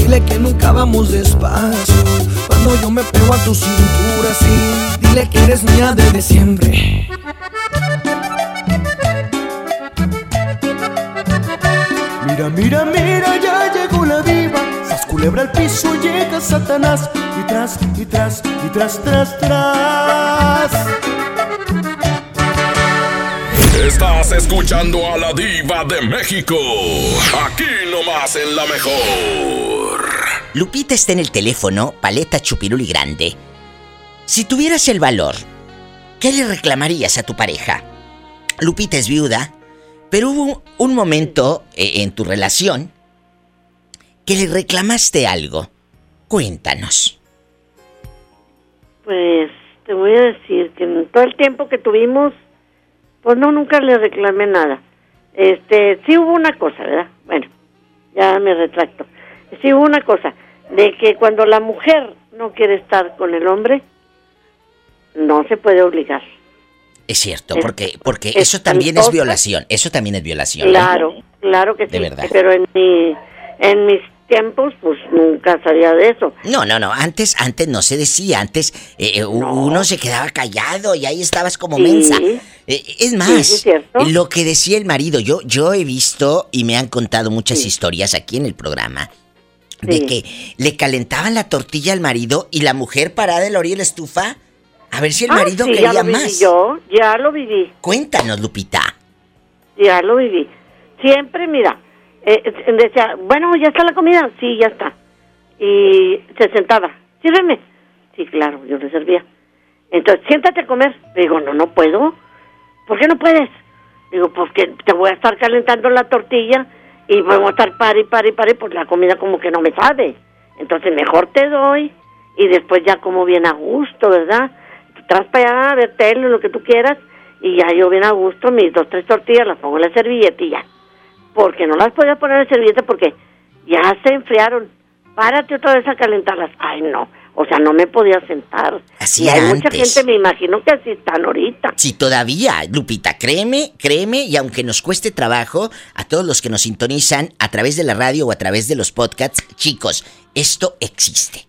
Dile que nunca vamos despacio. Cuando yo me pego a tu cintura, sí. Dile que eres mía desde siempre. Mira, mira, mira, ya llegó la diva. Sas culebra al piso, llega Satanás. Y tras, y tras, y tras, tras, tras. Estás escuchando a la diva de México. Aquí nomás en la mejor. Lupita está en el teléfono, paleta chupiruli grande. Si tuvieras el valor, ¿qué le reclamarías a tu pareja? Lupita es viuda, pero hubo un momento eh, en tu relación que le reclamaste algo. Cuéntanos. Pues te voy a decir que en todo el tiempo que tuvimos, pues no, nunca le reclamé nada. Este, sí hubo una cosa, ¿verdad? Bueno, ya me retracto. Sí hubo una cosa, de que cuando la mujer no quiere estar con el hombre, no se puede obligar. Es cierto, Es- porque, porque es eso también es violación. Eso también es violación. ¿eh? Claro, claro que sí. De verdad. Pero en mi, en mis tiempos, pues nunca sabía de eso. No, no, no. Antes, antes no se decía. Antes eh, eh, uno se quedaba callado y ahí estabas como Sí. mensa. Eh, es más, Sí, es lo que decía el marido, yo, yo he visto y me han contado muchas historias aquí en el programa de que le calentaban la tortilla al marido y la mujer parada en la orilla de la estufa a ver si el Ah, marido sí, ya quería lo viví más. Yo ya lo viví, Cuéntanos, Lupita. ya lo viví. Siempre, mira, eh, decía, bueno, ya está la comida, sí, ya está. Y se sentaba, sírveme. Sí, claro, yo le servía. Entonces, siéntate a comer. Le digo, no, no puedo. ¿Por qué no puedes? Digo, pues que te voy a estar calentando la tortilla y voy a estar pari, pari, pari, pues la comida como que no me sabe. Entonces, mejor te doy y después ya como bien a gusto, ¿verdad? Te traes para allá a ver tele, lo que tú quieras, y ya yo bien a gusto, mis dos, tres tortillas las pongo en la servilleta y ya. Porque no las podía poner en servilleta porque ya se enfriaron. Párate otra vez a calentarlas. Ay, no. O sea, no me podía sentar. Así y hay mucha gente, me imagino que así están ahorita. Si todavía, Lupita, créeme, créeme, y aunque nos cueste trabajo, a todos los que nos sintonizan a través de la radio o a través de los podcasts, chicos, esto existe.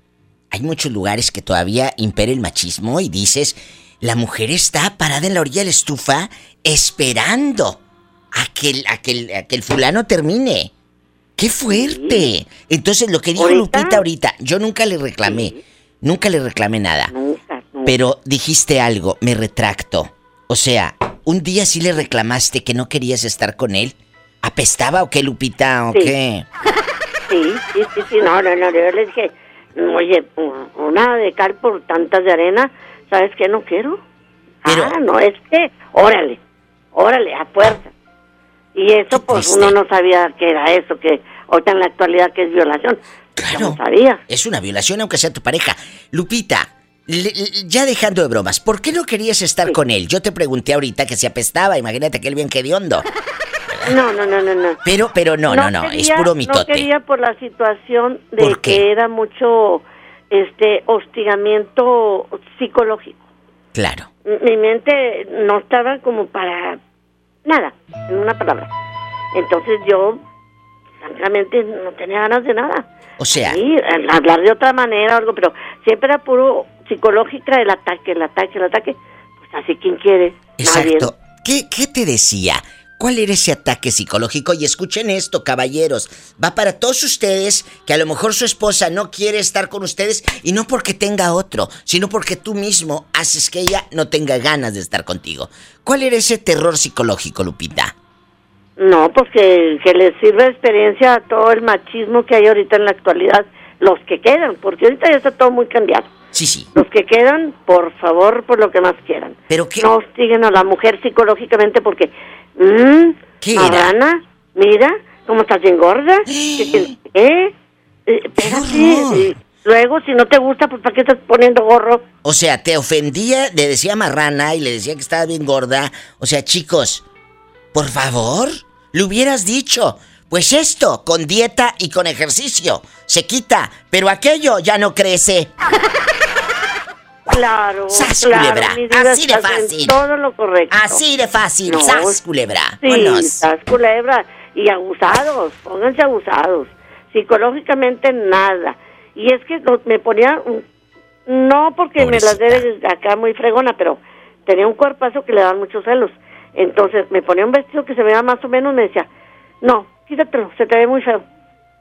Hay muchos lugares que todavía impera el machismo y dices, la mujer está parada en la orilla de la estufa esperando a que el, a que el- a que el fulano termine. ¡Qué fuerte! Entonces, lo que dijo ¿Ahorita? Lupita ahorita, yo nunca le reclamé, nunca le reclamé nada. Nunca, nunca. Pero dijiste algo, me retracto. O sea, un día sí le reclamaste que no querías estar con él. ¿Apestaba o qué, Lupita, o Sí. qué? <laughs> Sí, sí, sí, sí, no, no, no, yo le dije, oye, una de cal por tantas de arena, ¿sabes qué? No quiero. Ah, no, es que, órale, órale, a fuerza. Y eso, pues, triste. uno no sabía que era eso, que ahorita en la actualidad que es violación. Claro. No sabía. Es una violación aunque sea tu pareja. Lupita, le- ya dejando de bromas, ¿por qué no querías estar con él? Yo te pregunté ahorita que se apestaba, imagínate que él bien hediondo. <laughs> No, no, no, no, no. Pero, pero no, no, no, es quería- puro No mitote. quería por la situación de que era mucho, este, hostigamiento psicológico. Claro. mi mente no estaba como para nada, en una palabra. Entonces yo, francamente, no tenía ganas de nada. O sea, Sí, hablar de otra manera o algo, pero siempre era puro psicológica el ataque, el ataque, el ataque. Pues así, ¿quién quiere? Nadie. exacto. ¿Qué, ¿Qué te decía? ¿Cuál era ese ataque psicológico? Y escuchen esto, caballeros. Va para todos ustedes que a lo mejor su esposa no quiere estar con ustedes y no porque tenga otro, sino porque tú mismo haces que ella no tenga ganas de estar contigo. ¿Cuál era ese terror psicológico, Lupita? No, pues que, que les sirva de experiencia a todo el machismo que hay ahorita en la actualidad, los que quedan, porque ahorita ya está todo muy cambiado. Sí, sí. Los que quedan, por favor, por lo que más quieran. Pero qué... No hostiguen a la mujer psicológicamente porque, mmm, ¿Qué marrana, mira, cómo estás bien gorda. <gasps> ¿Eh? Eh, espérate, luego, si no te gusta, pues ¿para qué estás poniendo gorro? O sea, te ofendía, le decía marrana y le decía que estaba bien gorda. O sea, chicos, por favor, le hubieras dicho. Pues esto, con dieta y con ejercicio, se quita, pero aquello ya no crece. <laughs> Claro, ¡Sas, claro, culebra! Así de fácil. Todo lo correcto. Así de fácil, No, sas, culebra. Sí, Vámonos. sas, culebra. Y abusados, pónganse abusados. Psicológicamente nada. Y es que me ponía, no porque me las dé de acá muy fregona, pero tenía un cuerpazo que le daban muchos celos. Entonces me ponía un vestido que se veía más o menos, me decía, no, quítatelo, se te ve muy feo.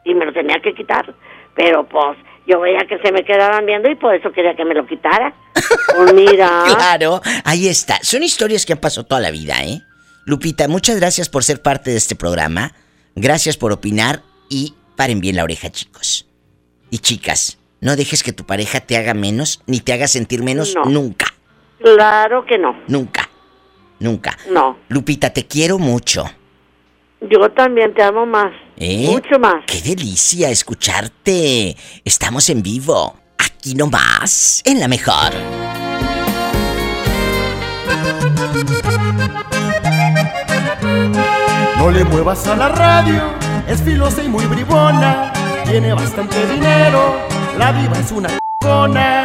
Y me lo tenía que quitar. Pero pues yo veía que se me quedaban viendo y por eso quería que me lo quitara. <laughs> Pues mira. Claro, ahí está. Son historias que han pasado toda la vida, ¿eh? Lupita, muchas gracias por ser parte de este programa. Gracias por opinar y paren bien la oreja, chicos. Y chicas, no dejes que tu pareja te haga menos ni te haga sentir menos No. nunca, Claro que no. nunca, nunca. No. Lupita, te quiero mucho. Yo también te amo más. ¿eh? Mucho más. Qué delicia escucharte. Estamos en vivo. Aquí nomás, en la mejor. No le muevas a la radio, es filosa y muy bribona. Tiene bastante dinero, la diva es una c***ona.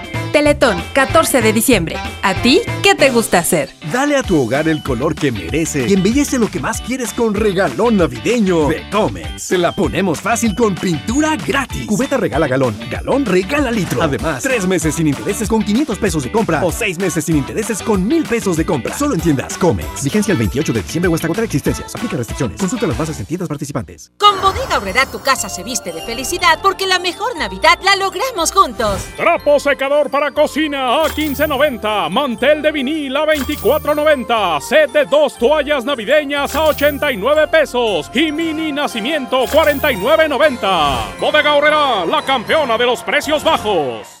Teletón, 14 de diciembre. ¿A ti qué te gusta hacer? Dale a tu hogar el color que merece y embellece lo que más quieres con regalón navideño de Comex. Se la ponemos fácil con pintura gratis. Cubeta regala galón, galón regala litro. Además, tres meses sin intereses con 500 pesos de compra o seis meses sin intereses con mil pesos de compra. Solo en tiendas Comex. Vigencia el 28 de diciembre o hasta contra existencias. Aplica restricciones. Consulta las bases en tiendas participantes. Con Bodega Aurrera tu casa se viste de felicidad porque la mejor Navidad la logramos juntos. Trapo secador para cocina a 15.90. Mantel de vinil a 24.90. Set de dos toallas navideñas a 89 pesos. Y mini nacimiento 49.90. Bodega Aurrera, la campeona de los precios bajos.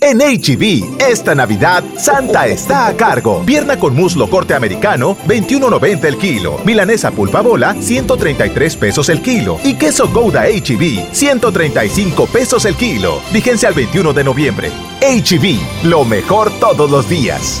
En HB, esta Navidad, Santa está a cargo. Pierna con muslo corte americano, 21.90 el kilo. Milanesa pulpa bola, 133 pesos el kilo. Y queso Gouda HB, 135 pesos el kilo. Vigencia al 21 de noviembre. HB, lo mejor todos los días.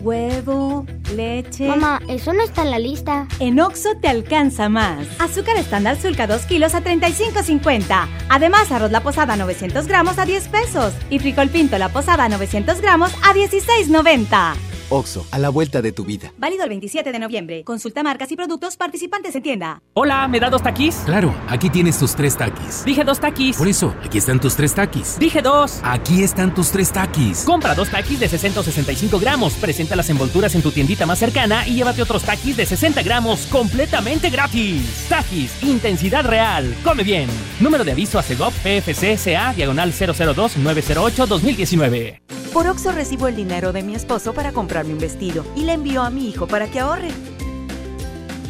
Huevo, leche. Mamá, eso no está en la lista. En Oxo te alcanza más. Azúcar estándar Sulca 2 kilos a 35.50. Además, arroz la posada 900 gramos a 10 pesos. Y frijol pinto la posada 900 gramos a 16.90. Oxo, a la vuelta de tu vida. Válido el 27 de noviembre. Consulta marcas y productos participantes en tienda. Hola, ¿me da dos taquis? Claro, aquí tienes tus tres taquis. Dije dos taquis. Por eso, aquí están tus tres taquis. Dije dos. Aquí están tus tres taquis. Compra dos taquis de 60 o 65 gramos. Presenta las envolturas en tu tiendita más cercana y llévate otros taquis de 60 gramos completamente gratis. Taquis, intensidad real. Come bien. Número de aviso a CEGOP PFC CA diagonal 002 908 2019. Por Oxo recibo el dinero de mi esposo para comprarme un vestido y le envío a mi hijo para que ahorre.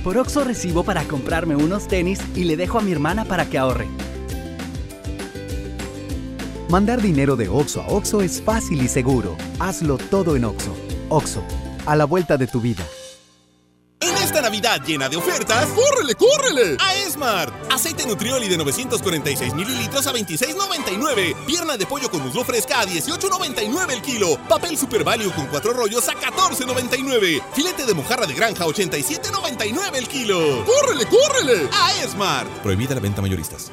Por Oxo recibo para comprarme unos tenis y le dejo a mi hermana para que ahorre. Mandar dinero de Oxo a Oxo es fácil y seguro. Hazlo todo en Oxo. Oxo, a la vuelta de tu vida. En esta Navidad llena de ofertas, ¡córrele, córrele! A Esmart. Aceite Nutrioli de 946 mililitros a 26.99. Pierna de pollo con muslo fresca a 18.99 el kilo. Papel Super Value con cuatro rollos a 14.99. Filete de mojarra de granja a 87.99 el kilo. ¡Córrele, córrele! A Esmart. Prohibida la venta mayoristas.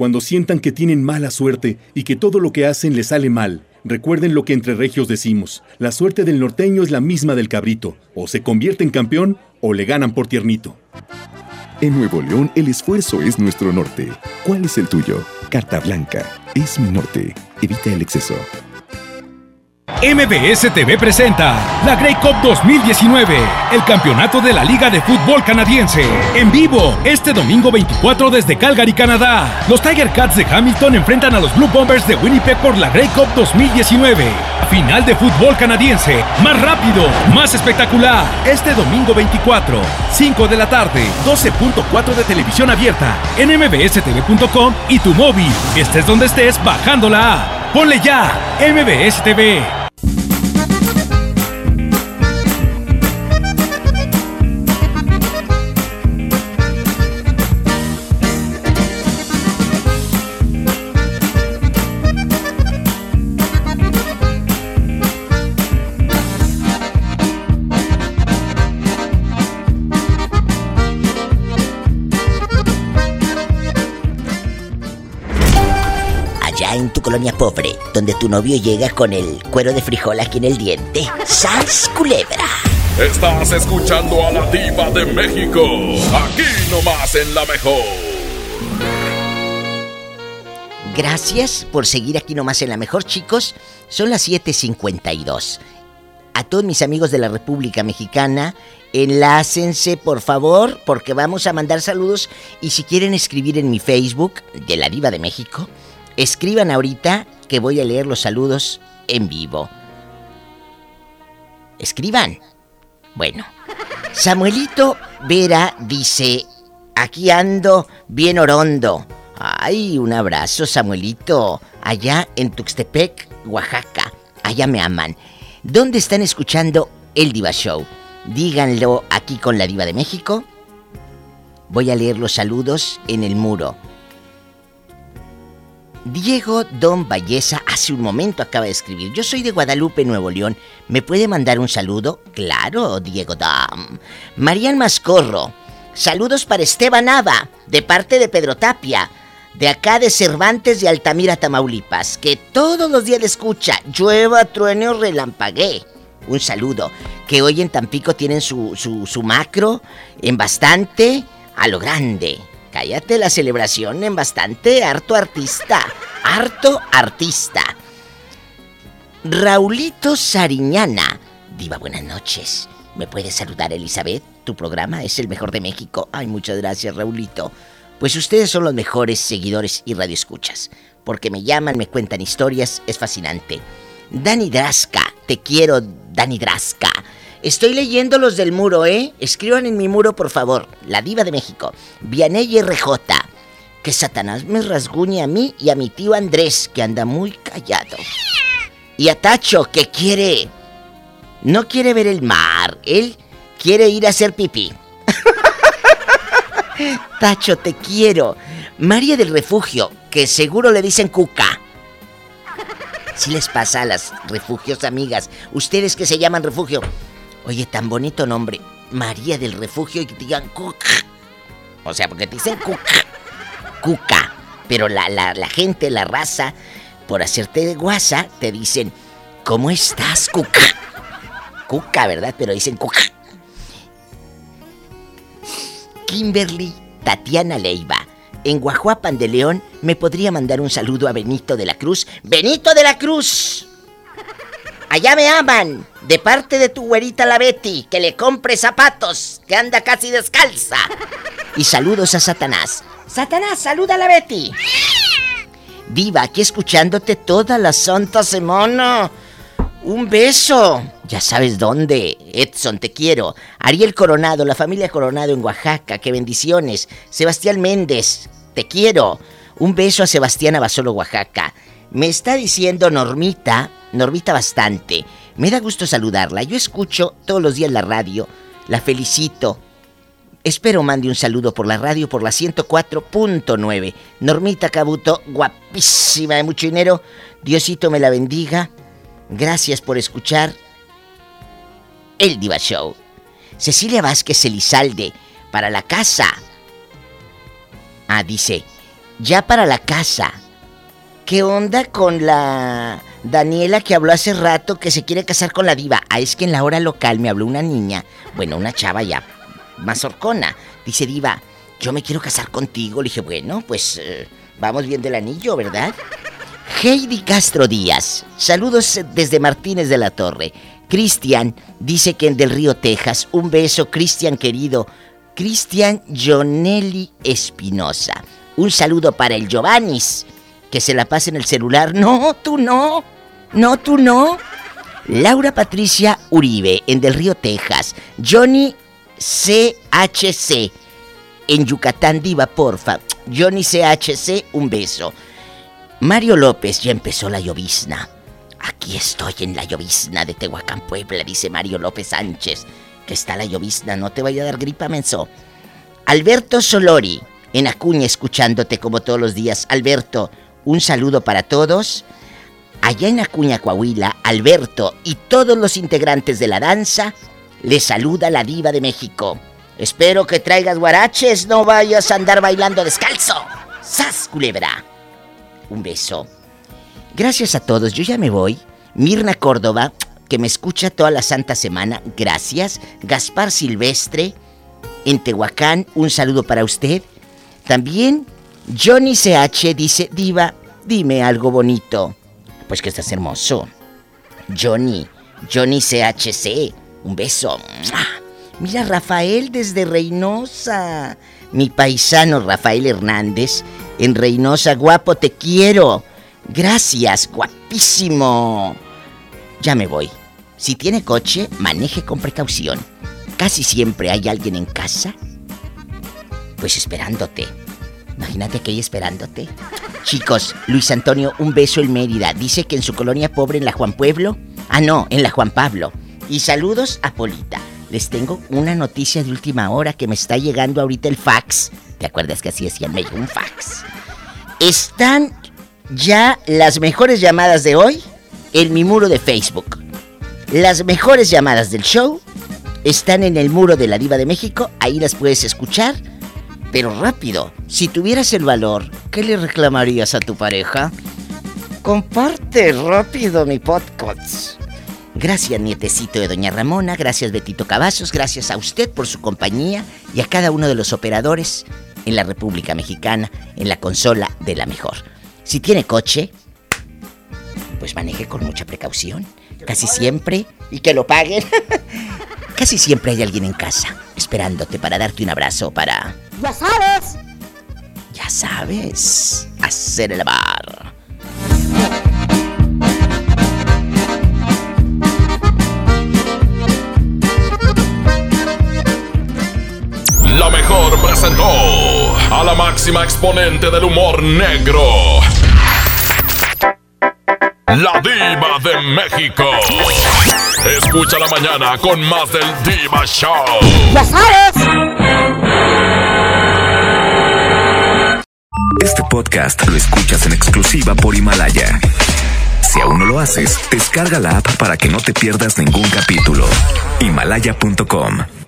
Cuando sientan que tienen mala suerte y que todo lo que hacen les sale mal, recuerden lo que entre regios decimos. La suerte del norteño es la misma del cabrito. O se convierte en campeón o le ganan por tiernito. En Nuevo León el esfuerzo es nuestro norte. ¿Cuál es el tuyo? Carta Blanca. Es mi norte. Evita el exceso. MBS TV presenta la Grey Cup 2019, el campeonato de la Liga de Fútbol Canadiense. En vivo, este domingo 24 desde Calgary, Canadá. Los Tiger Cats de Hamilton enfrentan a los Blue Bombers de Winnipeg por la Grey Cup 2019. Final de fútbol canadiense, más rápido, más espectacular. Este domingo 24, 5 de la tarde, 12.4 de televisión abierta, en mbstv.com y tu móvil. Estés donde estés, bajando la app. Ponle ya, MBS TV. Tu colonia pobre, donde tu novio llega con el cuero de frijol aquí en el diente. ¡Sans culebra! Estás escuchando a la diva de México. Aquí nomás en la mejor. Gracias por seguir aquí nomás en la mejor, chicos. Son las 7:52. A todos mis amigos de la República Mexicana, enlácense por favor, porque vamos a mandar saludos. Y si quieren escribir en mi Facebook de la Diva de México, escriban ahorita que voy a leer los saludos en vivo. Escriban. Bueno, Samuelito Vera dice, aquí ando bien orondo. Ay, un abrazo, Samuelito, allá en Tuxtepec, Oaxaca. Allá me aman. ¿Dónde están escuchando el Diva Show? Díganlo aquí con la Diva de México. Voy a leer los saludos en el muro. Diego Don Valleza hace un momento acaba de escribir. Yo soy de Guadalupe, Nuevo León. ¿Me puede mandar un saludo? Claro, Diego Dom. Marian Mascorro. Saludos para Esteban Ava, de parte de Pedro Tapia, de acá de Cervantes de Altamira, Tamaulipas, que todos los días le escucha. Llueva, truene o relampagué. Un saludo. Que hoy en Tampico tienen su, su macro en bastante a lo grande. Cállate la celebración en bastante harto artista. Harto artista. Raulito Sariñana. Diva, buenas noches. ¿Me puede saludar, Elizabeth? Tu programa es el mejor de México. Ay, muchas gracias, Raulito. Pues ustedes son los mejores seguidores y radioescuchas. Porque me llaman, me cuentan historias, es fascinante. Dani Drasca, te quiero, Dani Drasca. Estoy leyendo los del muro, ¿eh? Escriban en mi muro, por favor. La diva de México. Vianey RJ. Que Satanás me rasguñe a mí y a mi tío Andrés, que anda muy callado. Y a Tacho, que quiere... No quiere ver el mar. Él quiere ir a hacer pipí. <laughs> Tacho, te quiero. María del Refugio, que seguro le dicen cuca. Si les pasa a las refugios amigas, ustedes que se llaman refugio, Oye, tan bonito nombre. María del Refugio y digan Cuca. O sea, porque te dicen Cuca. Cuca. Pero la, la, la gente, la raza, por hacerte de guasa, te dicen, ¿cómo estás, Cuca? Cuca, ¿verdad? Pero dicen Cuca. Kimberly Tatiana Leiva. En Guajuapan de León, ¿me podría mandar un saludo a Benito de la Cruz? ¡Benito de la Cruz! Allá me aman, de parte de tu güerita la Betty, que le compre zapatos, que anda casi descalza. Y saludos a Satanás. Satanás, saluda a la Betty. Diva, aquí escuchándote toda la santa semana. Un beso. Ya sabes dónde. Edson, te quiero. Ariel Coronado, la familia Coronado en Oaxaca, qué bendiciones. Sebastián Méndez, te quiero. Un beso a Sebastián Abasolo, Oaxaca. Me está diciendo Normita, Normita bastante. Me da gusto saludarla. Yo escucho todos los días la radio. La felicito. Espero mande un saludo por la radio por la 104.9. Normita Cabuto, guapísima de mucho dinero. Diosito me la bendiga. Gracias por escuchar el Diva Show. Cecilia Vázquez Elizalde, para la casa. Ah, dice, ya para la casa. ¿Qué onda con la Daniela que habló hace rato que se quiere casar con la diva? Ah, es que en la hora local me habló una niña, bueno, una chava ya más horcona. Dice, diva, yo me quiero casar contigo. Le dije, bueno, pues eh, vamos bien del anillo, ¿verdad? Heidi Castro Díaz, saludos desde Martínez de la Torre. Cristian dice que en Del Río, Texas. Un beso, Cristian querido. Cristian Jonelli Espinosa. Un saludo para el Giovannis que se la pase en el celular. No, tú no. No, tú no. Laura Patricia Uribe, en Del Río, Texas. Johnny CHC, en Yucatán Diva, porfa. Johnny CHC, un beso. Mario López, ya empezó la llovizna. Aquí estoy en la llovizna de Tehuacán, Puebla, dice Mario López Sánchez. Que está la llovizna, no te vaya a dar gripa, menso. Alberto Solori, en Acuña, escuchándote como todos los días. Alberto, un saludo para todos. Allá en Acuña, Coahuila, Alberto y todos los integrantes de la danza, les saluda la diva de México. Espero que traigas guaraches, no vayas a andar bailando descalzo. ¡Sas, culebra! Un beso. Gracias a todos, yo ya me voy. Mirna Córdoba, que me escucha toda la santa semana, gracias. Gaspar Silvestre, en Tehuacán, un saludo para usted. También Johnny CH dice, Diva, dime algo bonito. Pues que estás hermoso. Johnny, Johnny CHC, un beso. Mira, Rafael desde Reynosa. Mi paisano Rafael Hernández, en Reynosa, guapo, te quiero. Gracias, guapísimo. Ya me voy. Si tiene coche, maneje con precaución. Casi siempre hay alguien en casa. Pues esperándote. Imagínate que hay esperándote. Chicos, Luis Antonio, un beso en Mérida. Dice que en su colonia pobre en la Juan Pueblo. Ah, no, en la Juan Pablo. Y saludos a Polita. Les tengo una noticia de última hora que me está llegando ahorita el fax. ¿Te acuerdas que así decían? Me llegó un fax. Están ya las mejores llamadas de hoy en mi muro de Facebook. Las mejores llamadas del show están en el muro de la Diva de México. Ahí las puedes escuchar. Pero rápido, si tuvieras el valor, ¿qué le reclamarías a tu pareja? Comparte rápido mi podcast. Gracias, nietecito de Doña Ramona, gracias, Betito Cavazos, gracias a usted por su compañía y a cada uno de los operadores en la República Mexicana, en la consola de la mejor. Si tiene coche, pues maneje con mucha precaución. Casi siempre, y que lo paguen. <laughs> Casi siempre hay alguien en casa esperándote para darte un abrazo, para... Ya sabes. Ya sabes, hacer el bar. La mejor presentó a la máxima exponente del humor negro. La diva de México. Escucha la mañana con más del Diva Show. Ya sabes. Este podcast lo escuchas en exclusiva por Himalaya. Si aún no lo haces, descarga la app para que no te pierdas ningún capítulo. Himalaya.com